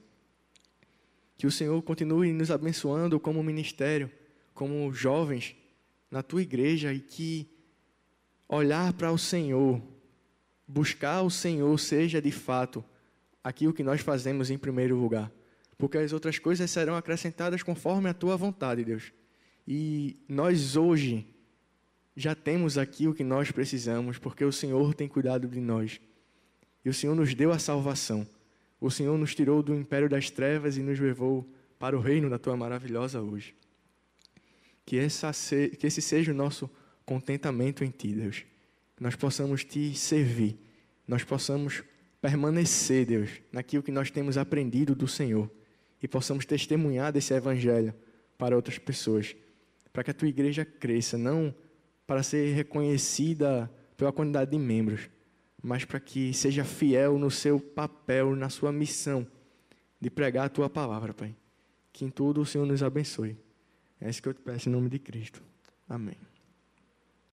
Que o Senhor continue nos abençoando como ministério, como jovens na tua igreja e que olhar para o Senhor, buscar o Senhor seja de fato aquilo que nós fazemos em primeiro lugar, porque as outras coisas serão acrescentadas conforme a tua vontade, Deus. E nós hoje já temos aqui o que nós precisamos, porque o Senhor tem cuidado de nós. E o Senhor nos deu a salvação. O Senhor nos tirou do império das trevas e nos levou para o reino da tua maravilhosa hoje. Que, essa, que esse seja o nosso contentamento em ti, Deus. Nós possamos te servir, nós possamos permanecer, Deus, naquilo que nós temos aprendido do Senhor e possamos testemunhar desse evangelho para outras pessoas, para que a tua igreja cresça, não para ser reconhecida pela quantidade de membros, mas para que seja fiel no seu papel, na sua missão de pregar a tua palavra, Pai. Que em tudo o Senhor nos abençoe. É isso que eu te peço em nome de Cristo. Amém.